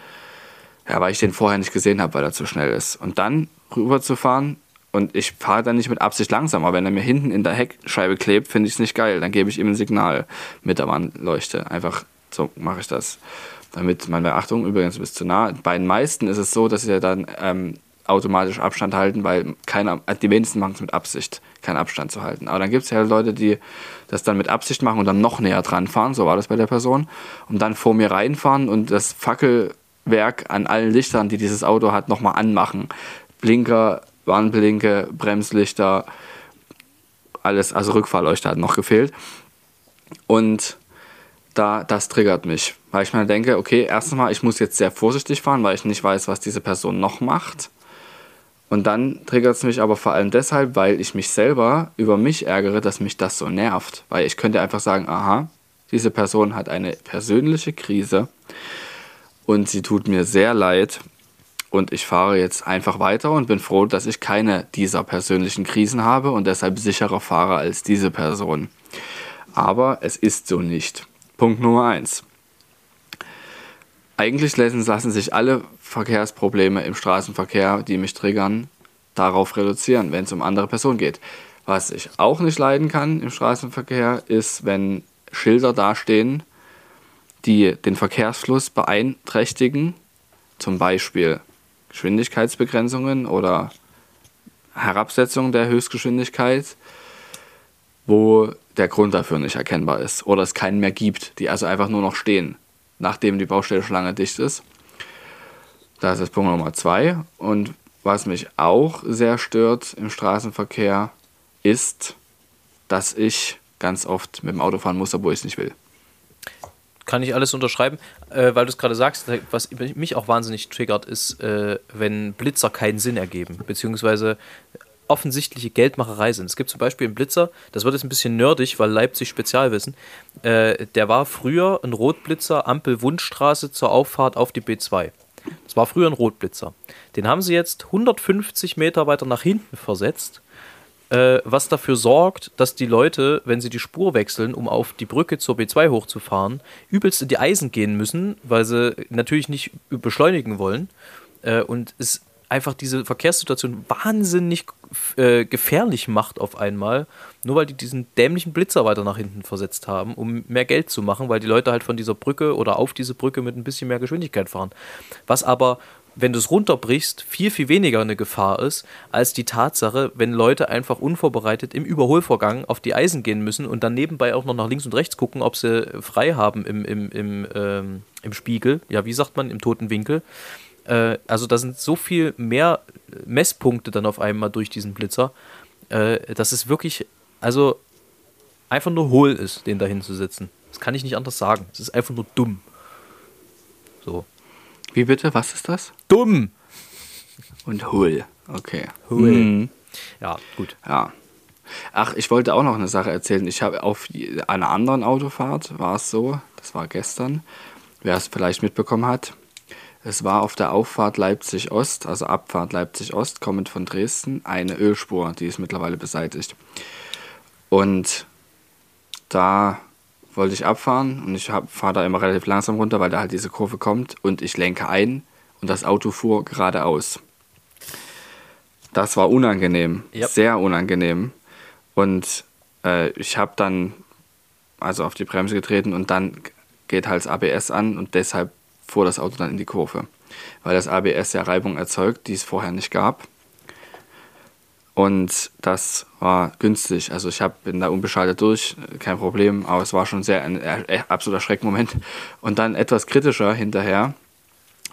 Ja, weil ich den vorher nicht gesehen habe, weil er zu schnell ist. Und dann rüber zu fahren und ich fahre dann nicht mit Absicht langsam, aber wenn er mir hinten in der Heckscheibe klebt, finde ich es nicht geil. Dann gebe ich ihm ein Signal mit der Warnleuchte. Einfach so mache ich das. Damit man bei Achtung, übrigens bis zu nah. Bei den meisten ist es so, dass sie dann ähm, automatisch Abstand halten, weil keiner, die wenigsten machen es mit Absicht, keinen Abstand zu halten. Aber dann gibt es ja Leute, die das dann mit Absicht machen und dann noch näher dran fahren, so war das bei der Person, und dann vor mir reinfahren und das Fackelwerk an allen Lichtern, die dieses Auto hat, nochmal anmachen. Blinker, Warnblinke, Bremslichter, alles, also Rückfahrleuchter hat noch gefehlt. Und da, das triggert mich, weil ich mir denke, okay, erstens mal, ich muss jetzt sehr vorsichtig fahren, weil ich nicht weiß, was diese Person noch macht. Und dann triggert es mich aber vor allem deshalb, weil ich mich selber über mich ärgere, dass mich das so nervt. Weil ich könnte einfach sagen, aha, diese Person hat eine persönliche Krise und sie tut mir sehr leid und ich fahre jetzt einfach weiter und bin froh, dass ich keine dieser persönlichen Krisen habe und deshalb sicherer fahre als diese Person. Aber es ist so nicht. Punkt Nummer eins. Eigentlich lassen sich alle Verkehrsprobleme im Straßenverkehr, die mich triggern, darauf reduzieren, wenn es um andere Personen geht. Was ich auch nicht leiden kann im Straßenverkehr, ist, wenn Schilder dastehen, die den Verkehrsfluss beeinträchtigen, zum Beispiel Geschwindigkeitsbegrenzungen oder Herabsetzung der Höchstgeschwindigkeit, wo der Grund dafür nicht erkennbar ist oder es keinen mehr gibt, die also einfach nur noch stehen, nachdem die Baustelle schon lange dicht ist. Das ist Punkt Nummer zwei. Und was mich auch sehr stört im Straßenverkehr, ist, dass ich ganz oft mit dem Auto fahren muss, obwohl ich es nicht will. Kann ich alles unterschreiben, äh, weil du es gerade sagst, was mich auch wahnsinnig triggert, ist, äh, wenn Blitzer keinen Sinn ergeben, beziehungsweise offensichtliche Geldmacherei sind. Es gibt zum Beispiel einen Blitzer, das wird jetzt ein bisschen nerdig, weil Leipzig Spezialwissen. Äh, der war früher ein Rotblitzer, Ampel Wundstraße zur Auffahrt auf die B2. Das war früher ein Rotblitzer. Den haben sie jetzt 150 Meter weiter nach hinten versetzt äh, was dafür sorgt, dass die Leute, wenn sie die Spur wechseln, um auf die Brücke zur B2 hochzufahren, übelst in die Eisen gehen müssen, weil sie natürlich nicht beschleunigen wollen. Äh, und es einfach diese Verkehrssituation wahnsinnig äh, gefährlich macht auf einmal, nur weil die diesen dämlichen Blitzer weiter nach hinten versetzt haben, um mehr Geld zu machen, weil die Leute halt von dieser Brücke oder auf diese Brücke mit ein bisschen mehr Geschwindigkeit fahren. Was aber wenn du es runterbrichst, viel, viel weniger eine Gefahr ist, als die Tatsache, wenn Leute einfach unvorbereitet im Überholvorgang auf die Eisen gehen müssen und dann nebenbei auch noch nach links und rechts gucken, ob sie frei haben im, im, im, ähm, im Spiegel. Ja, wie sagt man, im toten Winkel. Äh, also da sind so viel mehr Messpunkte dann auf einmal durch diesen Blitzer, äh, dass es wirklich, also einfach nur hohl ist, den da hinzusetzen. Das kann ich nicht anders sagen. Es ist einfach nur dumm. So. Wie bitte? Was ist das? Dumm. Und Hull. Okay. Hull. Mhm. Ja, gut. Ja. Ach, ich wollte auch noch eine Sache erzählen. Ich habe auf einer anderen Autofahrt war es so, das war gestern, wer es vielleicht mitbekommen hat. Es war auf der Auffahrt Leipzig Ost, also Abfahrt Leipzig Ost, kommend von Dresden, eine Ölspur, die ist mittlerweile beseitigt. Und da wollte ich abfahren und ich fahre da immer relativ langsam runter, weil da halt diese Kurve kommt und ich lenke ein und das Auto fuhr geradeaus. Das war unangenehm, yep. sehr unangenehm. Und äh, ich habe dann also auf die Bremse getreten und dann geht halt das ABS an und deshalb fuhr das Auto dann in die Kurve. Weil das ABS ja Reibung erzeugt, die es vorher nicht gab. Und das war günstig. Also ich hab, bin da unbeschaltet durch, kein Problem, aber es war schon sehr ein äh, absoluter Schreckmoment. Und dann etwas kritischer hinterher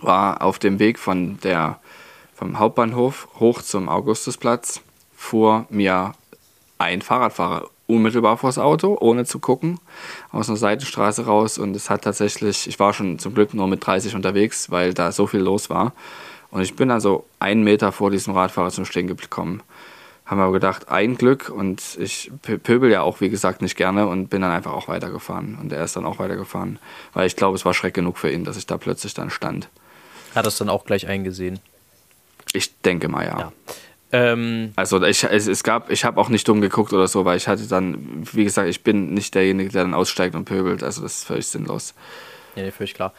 war auf dem Weg von der, vom Hauptbahnhof hoch zum Augustusplatz, fuhr mir ein Fahrradfahrer unmittelbar vors Auto, ohne zu gucken, aus einer Seitenstraße raus. Und es hat tatsächlich, ich war schon zum Glück nur mit 30 unterwegs, weil da so viel los war. Und ich bin also einen Meter vor diesem Radfahrer zum Stehen gekommen haben wir gedacht, ein Glück und ich pöbel ja auch, wie gesagt, nicht gerne und bin dann einfach auch weitergefahren. Und er ist dann auch weitergefahren, weil ich glaube, es war Schreck genug für ihn, dass ich da plötzlich dann stand. Hat das dann auch gleich eingesehen? Ich denke mal, ja. ja. Ähm, also ich, es, es gab, ich habe auch nicht dumm geguckt oder so, weil ich hatte dann, wie gesagt, ich bin nicht derjenige, der dann aussteigt und pöbelt. Also das ist völlig sinnlos. Ja, völlig klar.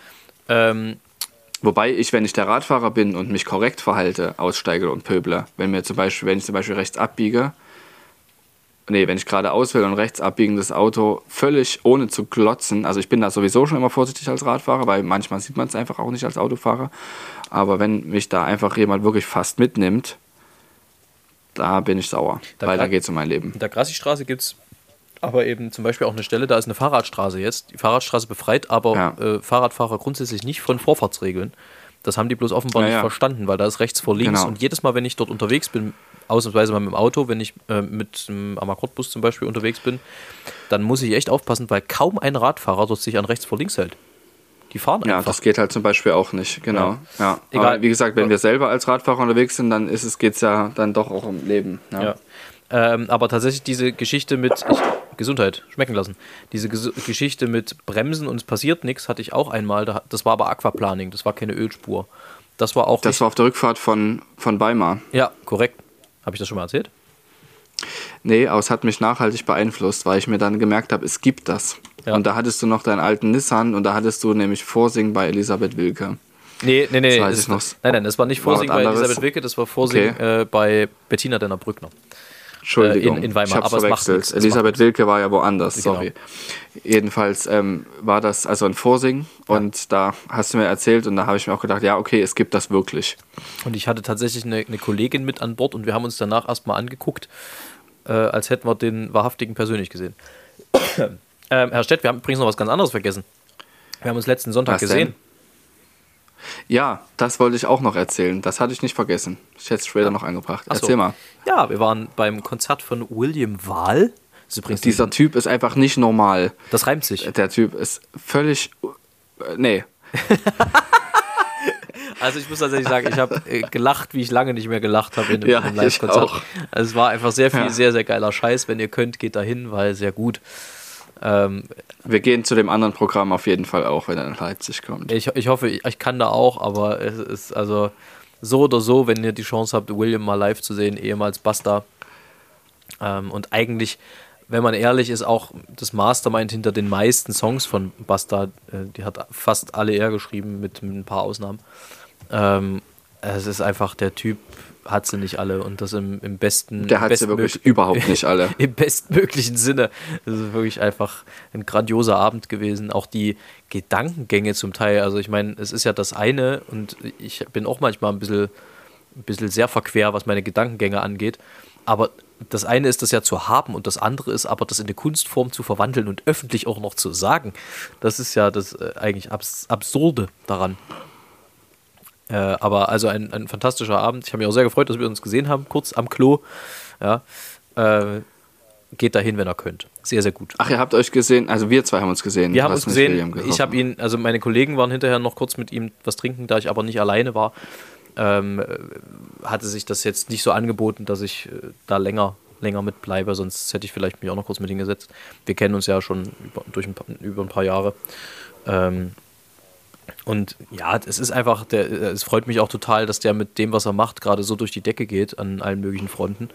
Ähm, Wobei ich, wenn ich der Radfahrer bin und mich korrekt verhalte, aussteige und pöble. Wenn mir zum Beispiel, wenn ich zum Beispiel rechts abbiege, nee, wenn ich geradeaus will und rechts abbiegen das Auto völlig ohne zu glotzen, also ich bin da sowieso schon immer vorsichtig als Radfahrer, weil manchmal sieht man es einfach auch nicht als Autofahrer. Aber wenn mich da einfach jemand wirklich fast mitnimmt, da bin ich sauer, da weil da geht es um mein Leben. In der Grassi-Straße gibt es aber eben zum Beispiel auch eine Stelle, da ist eine Fahrradstraße jetzt. Die Fahrradstraße befreit aber ja. äh, Fahrradfahrer grundsätzlich nicht von Vorfahrtsregeln. Das haben die bloß offenbar ja, nicht ja. verstanden, weil da ist rechts vor links. Genau. Und jedes Mal, wenn ich dort unterwegs bin, ausnahmsweise mal mit dem Auto, wenn ich äh, mit einem Amakordbus zum Beispiel unterwegs bin, dann muss ich echt aufpassen, weil kaum ein Radfahrer dort sich an rechts vor links hält. Die fahren Ja, einfach. das geht halt zum Beispiel auch nicht, genau. Ja. Egal. Aber wie gesagt, wenn wir selber als Radfahrer unterwegs sind, dann ist es, geht es ja dann doch auch um Leben. Ja. Ja. Ähm, aber tatsächlich diese Geschichte mit ich, Gesundheit schmecken lassen. Diese Ges Geschichte mit Bremsen und es passiert nichts hatte ich auch einmal. Da, das war aber Aquaplaning, das war keine Ölspur. Das war auch. Das war auf der Rückfahrt von, von Weimar. ja, korrekt. Habe ich das schon mal erzählt? Nee, aber es hat mich nachhaltig beeinflusst, weil ich mir dann gemerkt habe, es gibt das. Ja. Und da hattest du noch deinen alten Nissan und da hattest du nämlich Vorsing bei Elisabeth Wilke. Nee, nee, nee. Das noch. Nein, nein, das war nicht War Vorsing was bei anderes. Elisabeth Wilke, das war Vorsing Okay. äh, bei Bettina Denner Brückner. Entschuldigung, Äh, in- in Weimar, ich hab's aber es macht verwechselt. es Elisabeth macht Wilke war ja woanders, Genau. sorry. Jedenfalls ähm, war das also ein Vorsing und da hast du mir erzählt und da habe ich mir auch gedacht, ja, okay, es gibt das wirklich. Und ich hatte tatsächlich eine, eine Kollegin mit an Bord und wir haben uns danach erstmal angeguckt, äh, als hätten wir den wahrhaftigen persönlich gesehen. ähm, Herr Stett, wir haben übrigens noch was ganz anderes vergessen. Wir haben uns letzten Sonntag Was gesehen. denn? Ja, das wollte ich auch noch erzählen. Das hatte ich nicht vergessen. Ich hätte es später noch angebracht. Ach so. Erzähl mal. Ja, wir waren beim Konzert von William Wahl. Dieser Typ ist einfach nicht normal. Das reimt sich. Der Typ ist völlig. Äh, nee. Also ich muss tatsächlich sagen, ich habe äh, gelacht, wie ich lange nicht mehr gelacht habe in einem, Ja, Live-Konzert. auch. Also es war einfach sehr viel, Ja. sehr, sehr geiler Scheiß. Wenn ihr könnt, geht da hin, weil sehr gut. Ähm, Wir gehen zu dem anderen Programm auf jeden Fall auch, wenn er nach Leipzig kommt. ich, ich hoffe, ich, ich kann da auch, aber es ist also so oder so, wenn ihr die Chance habt, William mal live zu sehen, ehemals Basta. Ähm, und eigentlich, wenn man ehrlich ist, auch das Mastermind hinter den meisten Songs von Basta, äh, die hat fast alle er geschrieben, mit, mit ein paar Ausnahmen. Ähm, es ist einfach, der Typ hat sie nicht alle und das im, im besten Der hat sie wirklich überhaupt nicht alle. Im bestmöglichen Sinne. Das ist wirklich einfach ein grandioser Abend gewesen. Auch die Gedankengänge zum Teil. Also ich meine, es ist ja das eine und ich bin auch manchmal ein bisschen, ein bisschen sehr verquer, was meine Gedankengänge angeht. Aber das eine ist das ja zu haben und das andere ist aber das in eine Kunstform zu verwandeln und öffentlich auch noch zu sagen. Das ist ja das äh, eigentlich abs Absurde daran. Äh, aber also ein, ein fantastischer Abend. Ich habe mich auch sehr gefreut, dass wir uns gesehen haben, kurz am Klo. Ja. Äh, geht dahin, wenn ihr könnt. Sehr, sehr gut. Ach, ihr habt euch gesehen, also wir zwei haben uns gesehen. Wir haben uns gesehen. Ich habe ihn, also meine Kollegen waren hinterher noch kurz mit ihm was trinken, da ich aber nicht alleine war. Ähm, äh, hatte sich das jetzt nicht so angeboten, dass ich äh, da länger, länger mitbleibe, sonst hätte ich vielleicht mich auch noch kurz mit ihm gesetzt. Wir kennen uns ja schon über, durch ein paar, über ein paar Jahre. Ähm, und ja, es ist einfach, der, es freut mich auch total, dass der mit dem, was er macht, gerade so durch die Decke geht an allen möglichen Fronten.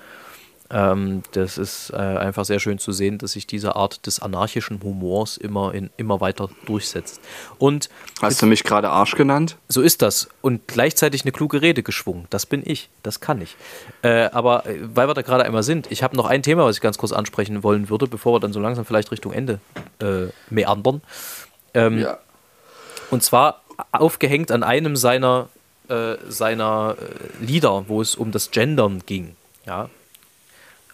Ähm, das ist äh, einfach sehr schön zu sehen, dass sich diese Art des anarchischen Humors immer, in, immer weiter durchsetzt. Und Hast du mich gerade Arsch genannt? so ist das. Und gleichzeitig eine kluge Rede geschwungen. Das bin ich. Das kann ich. Äh, aber äh, weil wir da gerade einmal sind, ich habe noch ein Thema, was ich ganz kurz ansprechen wollen würde, bevor wir dann so langsam vielleicht Richtung Ende äh, meandern. Ähm, Ja. Und zwar aufgehängt an einem seiner, äh, seiner äh, Lieder, wo es um das Gendern ging. Ja?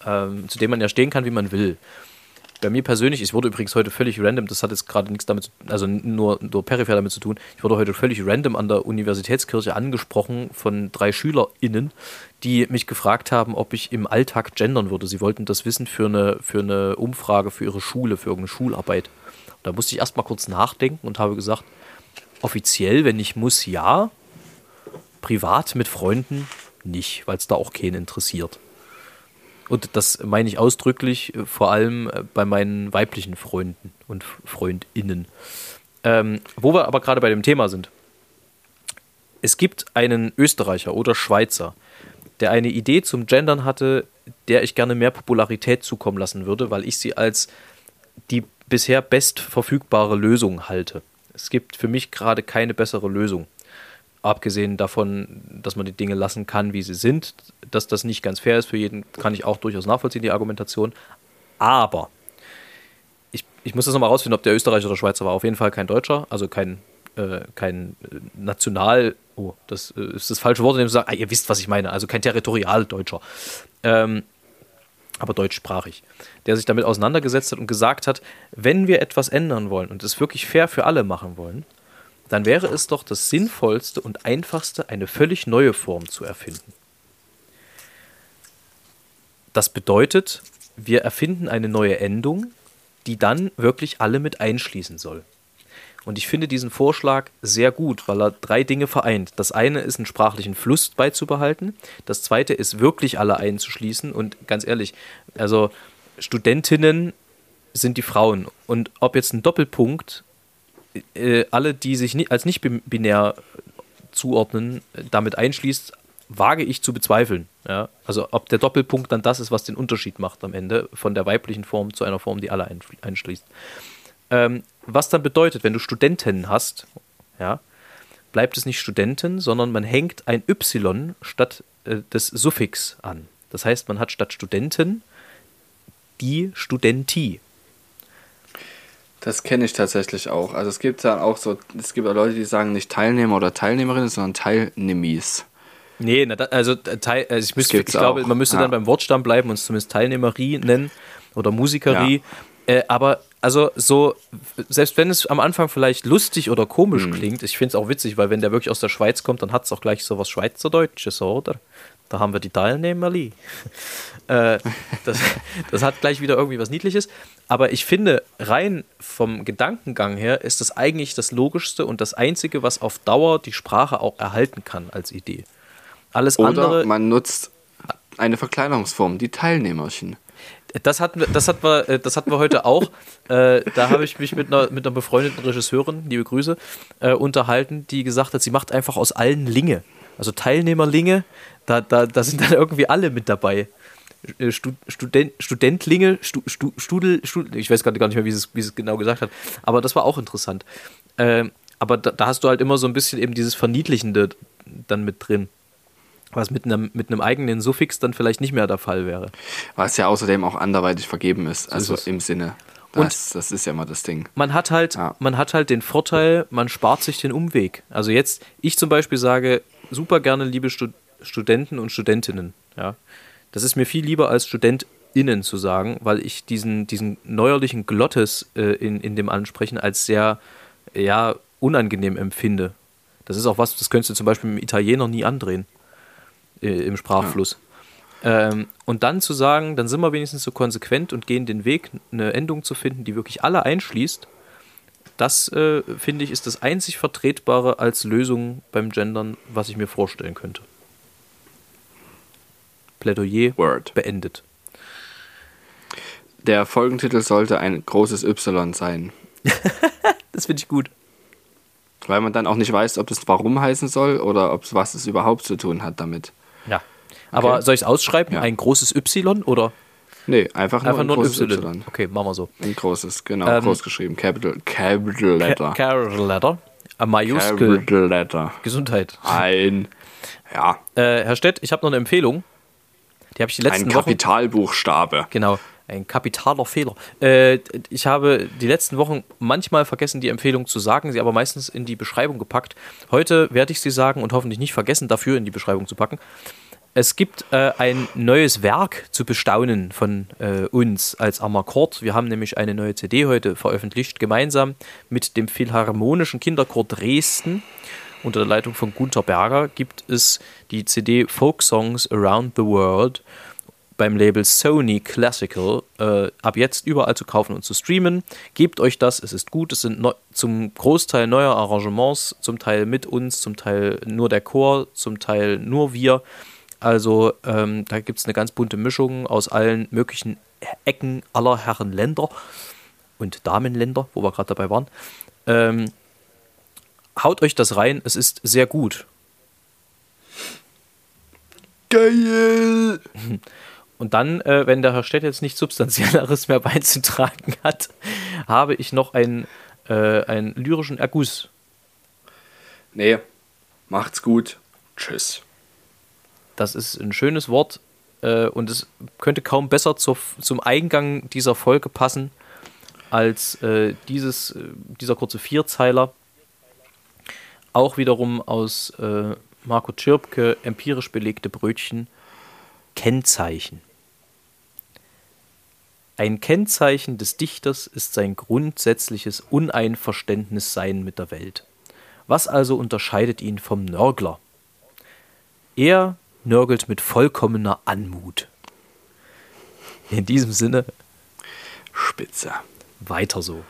Ähm, zu dem man ja stehen kann, wie man will. Bei mir persönlich, ich wurde übrigens heute völlig random, das hat jetzt gerade nichts damit, zu- also nur, nur peripher damit zu tun, ich wurde heute völlig random an der Universitätskirche angesprochen von drei SchülerInnen, die mich gefragt haben, ob ich im Alltag gendern würde. Sie wollten das wissen für eine, für eine Umfrage für ihre Schule, für irgendeine Schularbeit. Da musste ich erstmal kurz nachdenken und habe gesagt, offiziell, wenn ich muss, ja. Privat mit Freunden nicht, weil es da auch keinen interessiert. Und das meine ich ausdrücklich, äh, vor allem äh, bei meinen weiblichen Freunden und FreundInnen. Ähm, wo wir aber gerade bei dem Thema sind. Es gibt einen Österreicher oder Schweizer, der eine Idee zum Gendern hatte, der ich gerne mehr Popularität zukommen lassen würde, weil ich sie als die bisher best verfügbare Lösung halte. Es gibt für mich gerade keine bessere Lösung. Abgesehen davon, dass man die Dinge lassen kann, wie sie sind, dass das nicht ganz fair ist für jeden, kann ich auch durchaus nachvollziehen, die Argumentation. Aber ich, ich muss das nochmal rausfinden, ob der Österreicher oder Schweizer war. Auf jeden Fall kein Deutscher, also kein, äh, kein äh, National, oh, das äh, ist das falsche Wort, indem zu sagen, ah, ihr wisst, was ich meine, also kein Territorialdeutscher. Ähm, aber deutschsprachig, der sich damit auseinandergesetzt hat und gesagt hat, wenn wir etwas ändern wollen und es wirklich fair für alle machen wollen, dann wäre es doch das Sinnvollste und Einfachste, eine völlig neue Form zu erfinden. Das bedeutet, wir erfinden eine neue Endung, die dann wirklich alle mit einschließen soll. Und ich finde diesen Vorschlag sehr gut, weil er drei Dinge vereint. Das eine ist, einen sprachlichen Fluss beizubehalten. Das zweite ist, wirklich alle einzuschließen. Und ganz ehrlich, also Studentinnen sind die Frauen. Und ob jetzt ein Doppelpunkt äh, alle, die sich ni als nicht binär zuordnen, damit einschließt, wage ich zu bezweifeln. Ja? Also ob der Doppelpunkt dann das ist, was den Unterschied macht am Ende von der weiblichen Form zu einer Form, die alle einschließt. Ähm, was dann bedeutet, wenn du Studenten hast, ja, bleibt es nicht Studenten, sondern man hängt ein Y statt äh, des Suffix an. Das heißt, man hat statt Studenten die Studenti. Das kenne ich tatsächlich auch. Also es gibt dann auch so, es gibt auch Leute, die sagen nicht Teilnehmer oder Teilnehmerinnen, sondern Teilnehmis. Nee, na, also, teil, also ich, müsste, ich glaube, man müsste ja. dann beim Wortstamm bleiben und es zumindest Teilnehmerie nennen oder Musikerie. Ja. Äh, aber also so, selbst wenn es am Anfang vielleicht lustig oder komisch hm. klingt, ich finde es auch witzig, weil wenn der wirklich aus der Schweiz kommt, dann hat es auch gleich so was Schweizerdeutsches, oder? Da haben wir die Teilnehmerli. äh, das, das hat gleich wieder irgendwie was Niedliches. Aber ich finde, rein vom Gedankengang her ist das eigentlich das Logischste und das Einzige, was auf Dauer die Sprache auch erhalten kann als Idee. Alles Oder andere. Man nutzt eine Verkleinerungsform, die Teilnehmerchen. Das hatten wir, das hatten wir, äh, das hatten wir heute auch. Äh, da habe ich mich mit einer, mit einer befreundeten Regisseurin, liebe Grüße, äh, unterhalten, die gesagt hat, sie macht einfach aus allen Linge. Also Teilnehmerlinge, da, da, da sind dann irgendwie alle mit dabei. Äh, Student, Studentlinge, Stu, Stu, Studel, Studel, ich weiß gar nicht mehr, wie es, wie es genau gesagt hat, aber das war auch interessant. Äh, aber da, da, hast du halt immer so ein bisschen eben dieses Verniedlichende dann mit drin. Was mit einem, mit einem eigenen Suffix dann vielleicht nicht mehr der Fall wäre. Was ja außerdem auch anderweitig vergeben ist, also ist im Sinne. Das, das ist ja mal das Ding. Man hat halt, ja. man hat halt den Vorteil, man spart sich den Umweg. Also jetzt, ich zum Beispiel sage super gerne, liebe Stud Studenten und Studentinnen. Ja, das ist mir viel lieber als StudentInnen zu sagen, weil ich diesen, diesen neuerlichen Glottes äh, in, in dem Ansprechen als sehr ja, unangenehm empfinde. Das ist auch was, das könntest du zum Beispiel mit dem Italiener nie andrehen äh, im Sprachfluss. Ja. Ähm, und dann zu sagen, dann sind wir wenigstens so konsequent und gehen den Weg, eine Endung zu finden, die wirklich alle einschließt. Das, äh, finde ich, ist das einzig Vertretbare als Lösung beim Gendern, was ich mir vorstellen könnte. Plädoyer Word. beendet. Der Folgentitel sollte ein großes Y sein. das finde ich gut. Weil man dann auch nicht weiß, ob es warum heißen soll oder ob es was es überhaupt zu tun hat damit. Ja. Aber okay. soll ich es ausschreiben? Ja. Ein großes Y oder? Nee, einfach nur, einfach ein, nur großes ein y. y. Okay, machen wir so. Ein großes, genau, ähm, groß geschrieben. Capital, capital Letter. Capital Letter. Ein Majuskel. Capital Letter. Gesundheit. Ein. Ja. Äh, Herr Stett, ich habe noch eine Empfehlung. Die habe ich die letzten Ein Kapitalbuchstabe. Wochen, genau, ein kapitaler Fehler. Äh, ich habe die letzten Wochen manchmal vergessen, die Empfehlung zu sagen, sie aber meistens in die Beschreibung gepackt. Heute werde ich sie sagen und hoffentlich nicht vergessen, dafür in die Beschreibung zu packen. Es gibt äh, ein neues Werk zu bestaunen von äh, uns als Amakord. Wir haben nämlich eine neue CD heute veröffentlicht, gemeinsam mit dem Philharmonischen Kinderchor Dresden unter der Leitung von Gunther Berger gibt es die CD Folk Songs Around the World beim Label Sony Classical äh, ab jetzt überall zu kaufen und zu streamen. Gebt euch das, es ist gut. Es sind no zum Großteil neue Arrangements, zum Teil mit uns, zum Teil nur der Chor, zum Teil nur wir. Also ähm, da gibt es eine ganz bunte Mischung aus allen möglichen Ecken aller Herren Länder und Damenländer, wo wir gerade dabei waren. Ähm, haut euch das rein, es ist sehr gut. Geil! Und dann, äh, wenn der Herr Stett jetzt nichts Substanzielleres mehr beizutragen hat, habe ich noch einen, äh, einen lyrischen Erguss. Nee, macht's gut. Tschüss. Das ist ein schönes Wort äh, und es könnte kaum besser zur, zum Eingang dieser Folge passen als äh, dieses, äh, dieser kurze Vierzeiler auch wiederum aus äh, Marco Tschirpke empirisch belegte Brötchen Kennzeichen. Ein Kennzeichen des Dichters ist sein grundsätzliches Uneinverständnissein mit der Welt. Was also unterscheidet ihn vom Nörgler? Er nörgelt mit vollkommener Anmut. In diesem Sinne. Spitze. Weiter so.